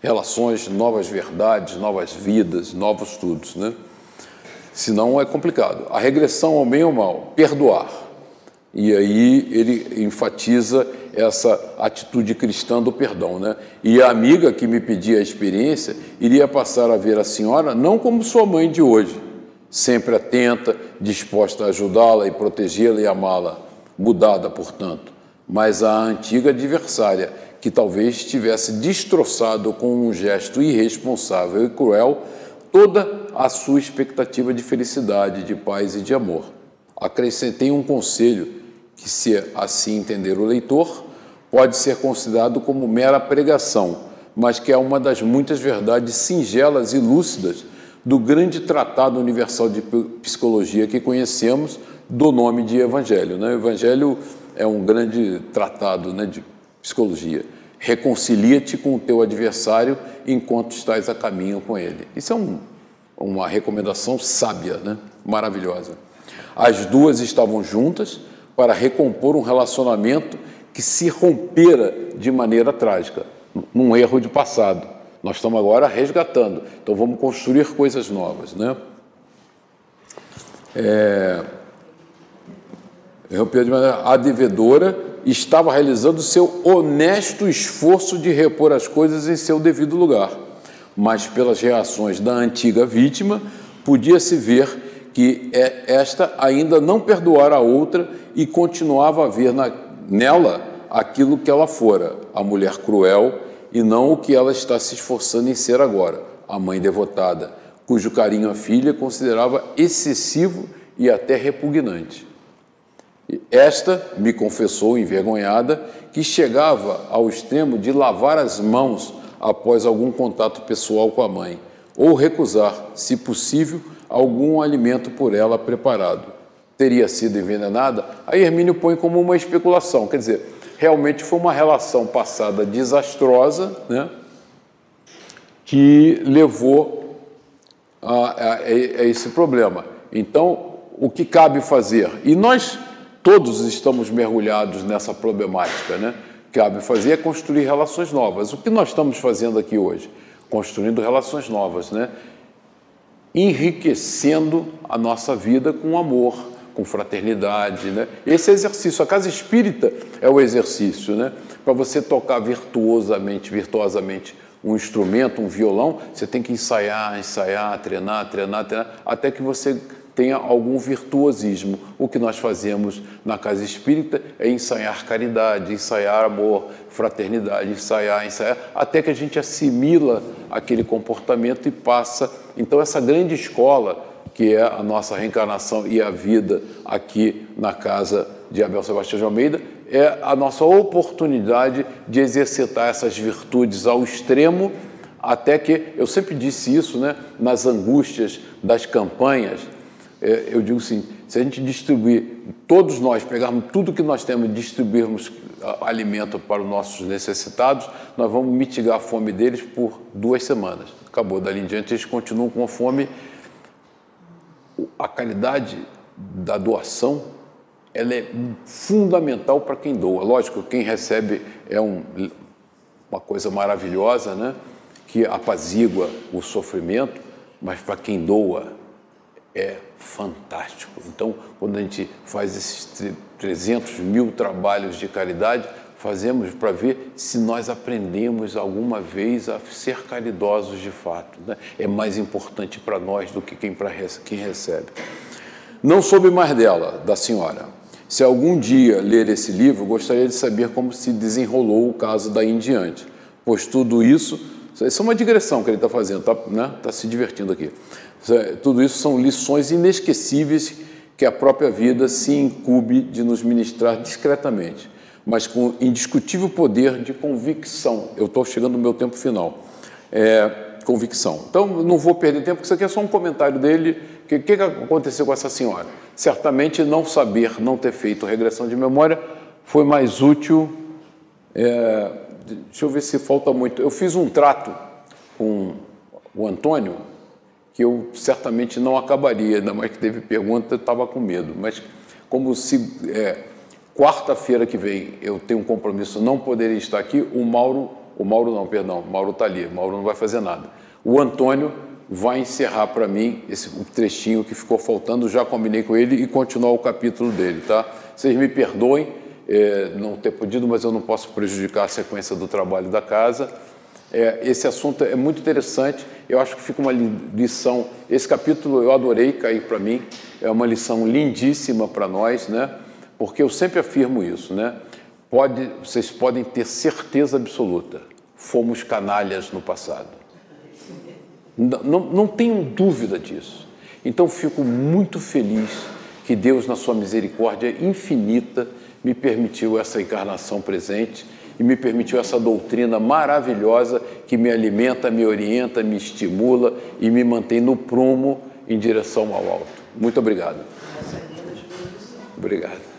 relações, novas verdades, novas vidas, novos tudos, né? Senão é complicado. A regressão ao bem ou mal, perdoar. E aí ele enfatiza essa atitude cristã do perdão, né? E a amiga que me pedia a experiência iria passar a ver a senhora não como sua mãe de hoje, sempre atenta, disposta a ajudá-la e protegê-la e amá-la, mudada, portanto, mas a antiga adversária, que talvez tivesse destroçado com um gesto irresponsável e cruel toda a sua expectativa de felicidade, de paz e de amor. Acrescentei um conselho que, se assim entender o leitor, pode ser considerado como mera pregação, mas que é uma das muitas verdades singelas e lúcidas do grande tratado universal de psicologia que conhecemos do nome de Evangelho. Né? O Evangelho é um grande tratado né, de psicologia. Reconcilia-te com o teu adversário enquanto estás a caminho com ele. Isso é um, uma recomendação sábia, né? maravilhosa. As duas estavam juntas para recompor um relacionamento que se rompera de maneira trágica, num erro de passado. Nós estamos agora resgatando. Então vamos construir coisas novas, né? É... A devedora estava realizando seu honesto esforço de repor as coisas em seu devido lugar, mas pelas reações da antiga vítima, podia-se ver que é, esta ainda não perdoara a outra e continuava a ver na, nela aquilo que ela fora, a mulher cruel e não o que ela está se esforçando em ser agora, a mãe devotada, cujo carinho a filha considerava excessivo e até repugnante. Esta me confessou, envergonhada, que chegava ao extremo de lavar as mãos após algum contato pessoal com a mãe, ou recusar, se possível, algum alimento por ela preparado. Teria sido envenenada? A Hermínio põe como uma especulação, quer dizer, realmente foi uma relação passada desastrosa, né? que levou a, a, a esse problema. Então, o que cabe fazer? E nós todos estamos mergulhados nessa problemática, né? Cabe fazer é construir relações novas. O que nós estamos fazendo aqui hoje? Construindo relações novas, né? Enriquecendo a nossa vida com amor, com fraternidade, né? Esse exercício, a casa espírita é o exercício, né? Para você tocar virtuosamente, virtuosamente um instrumento, um violão, você tem que ensaiar, ensaiar, treinar, treinar, treinar, até que você tenha algum virtuosismo. O que nós fazemos na casa espírita é ensaiar caridade, ensaiar amor, fraternidade, ensaiar, ensaiar, até que a gente assimila aquele comportamento e passa. Então, essa grande escola, que é a nossa reencarnação e a vida aqui na casa de Abel Sebastião de Almeida, é a nossa oportunidade de exercitar essas virtudes ao extremo, até que, eu sempre disse isso, né, nas angústias das campanhas, eu digo assim, se a gente distribuir, todos nós pegarmos tudo que nós temos e distribuirmos alimento para os nossos necessitados, nós vamos mitigar a fome deles por duas semanas. Acabou, dali em diante eles continuam com a fome. A caridade da doação ela é fundamental para quem doa. Lógico, quem recebe é um, uma coisa maravilhosa, né? que apazigua o sofrimento, mas para quem doa é fantástico. Então, quando a gente faz esses 300 mil trabalhos de caridade, fazemos para ver se nós aprendemos alguma vez a ser caridosos de fato. Né? É mais importante para nós do que quem, quem recebe. Não soube mais dela, da senhora. Se algum dia ler esse livro, gostaria de saber como se desenrolou o caso daí em diante, pois tudo isso, isso é uma digressão que ele está fazendo, está né? tá se divertindo aqui. Tudo isso são lições inesquecíveis que a própria vida se incube de nos ministrar discretamente, mas com indiscutível poder de convicção. Eu estou chegando no meu tempo final. É, convicção. Então, não vou perder tempo, porque isso aqui é só um comentário dele. O que, que aconteceu com essa senhora? Certamente não saber, não ter feito regressão de memória foi mais útil. É, deixa eu ver se falta muito. Eu fiz um trato com o Antônio, que eu certamente não acabaria, ainda mais que teve pergunta, eu estava com medo. Mas como se é, quarta-feira que vem eu tenho um compromisso, não poderia estar aqui, o Mauro, o Mauro não, perdão, o Mauro está ali, o Mauro não vai fazer nada. O Antônio vai encerrar para mim esse trechinho que ficou faltando, já combinei com ele e continuar o capítulo dele, tá? Vocês me perdoem é, não ter podido, mas eu não posso prejudicar a sequência do trabalho da casa. É, esse assunto é muito interessante, eu acho que fica uma lição. Esse capítulo eu adorei cair para mim, é uma lição lindíssima para nós, né? Porque eu sempre afirmo isso, né? Pode, vocês podem ter certeza absoluta, fomos canalhas no passado. Não, não, não tenho dúvida disso. Então fico muito feliz que Deus, na sua misericórdia infinita, me permitiu essa encarnação presente e me permitiu essa doutrina maravilhosa que me alimenta, me orienta, me estimula e me mantém no prumo em direção ao alto. Muito obrigado. Obrigado.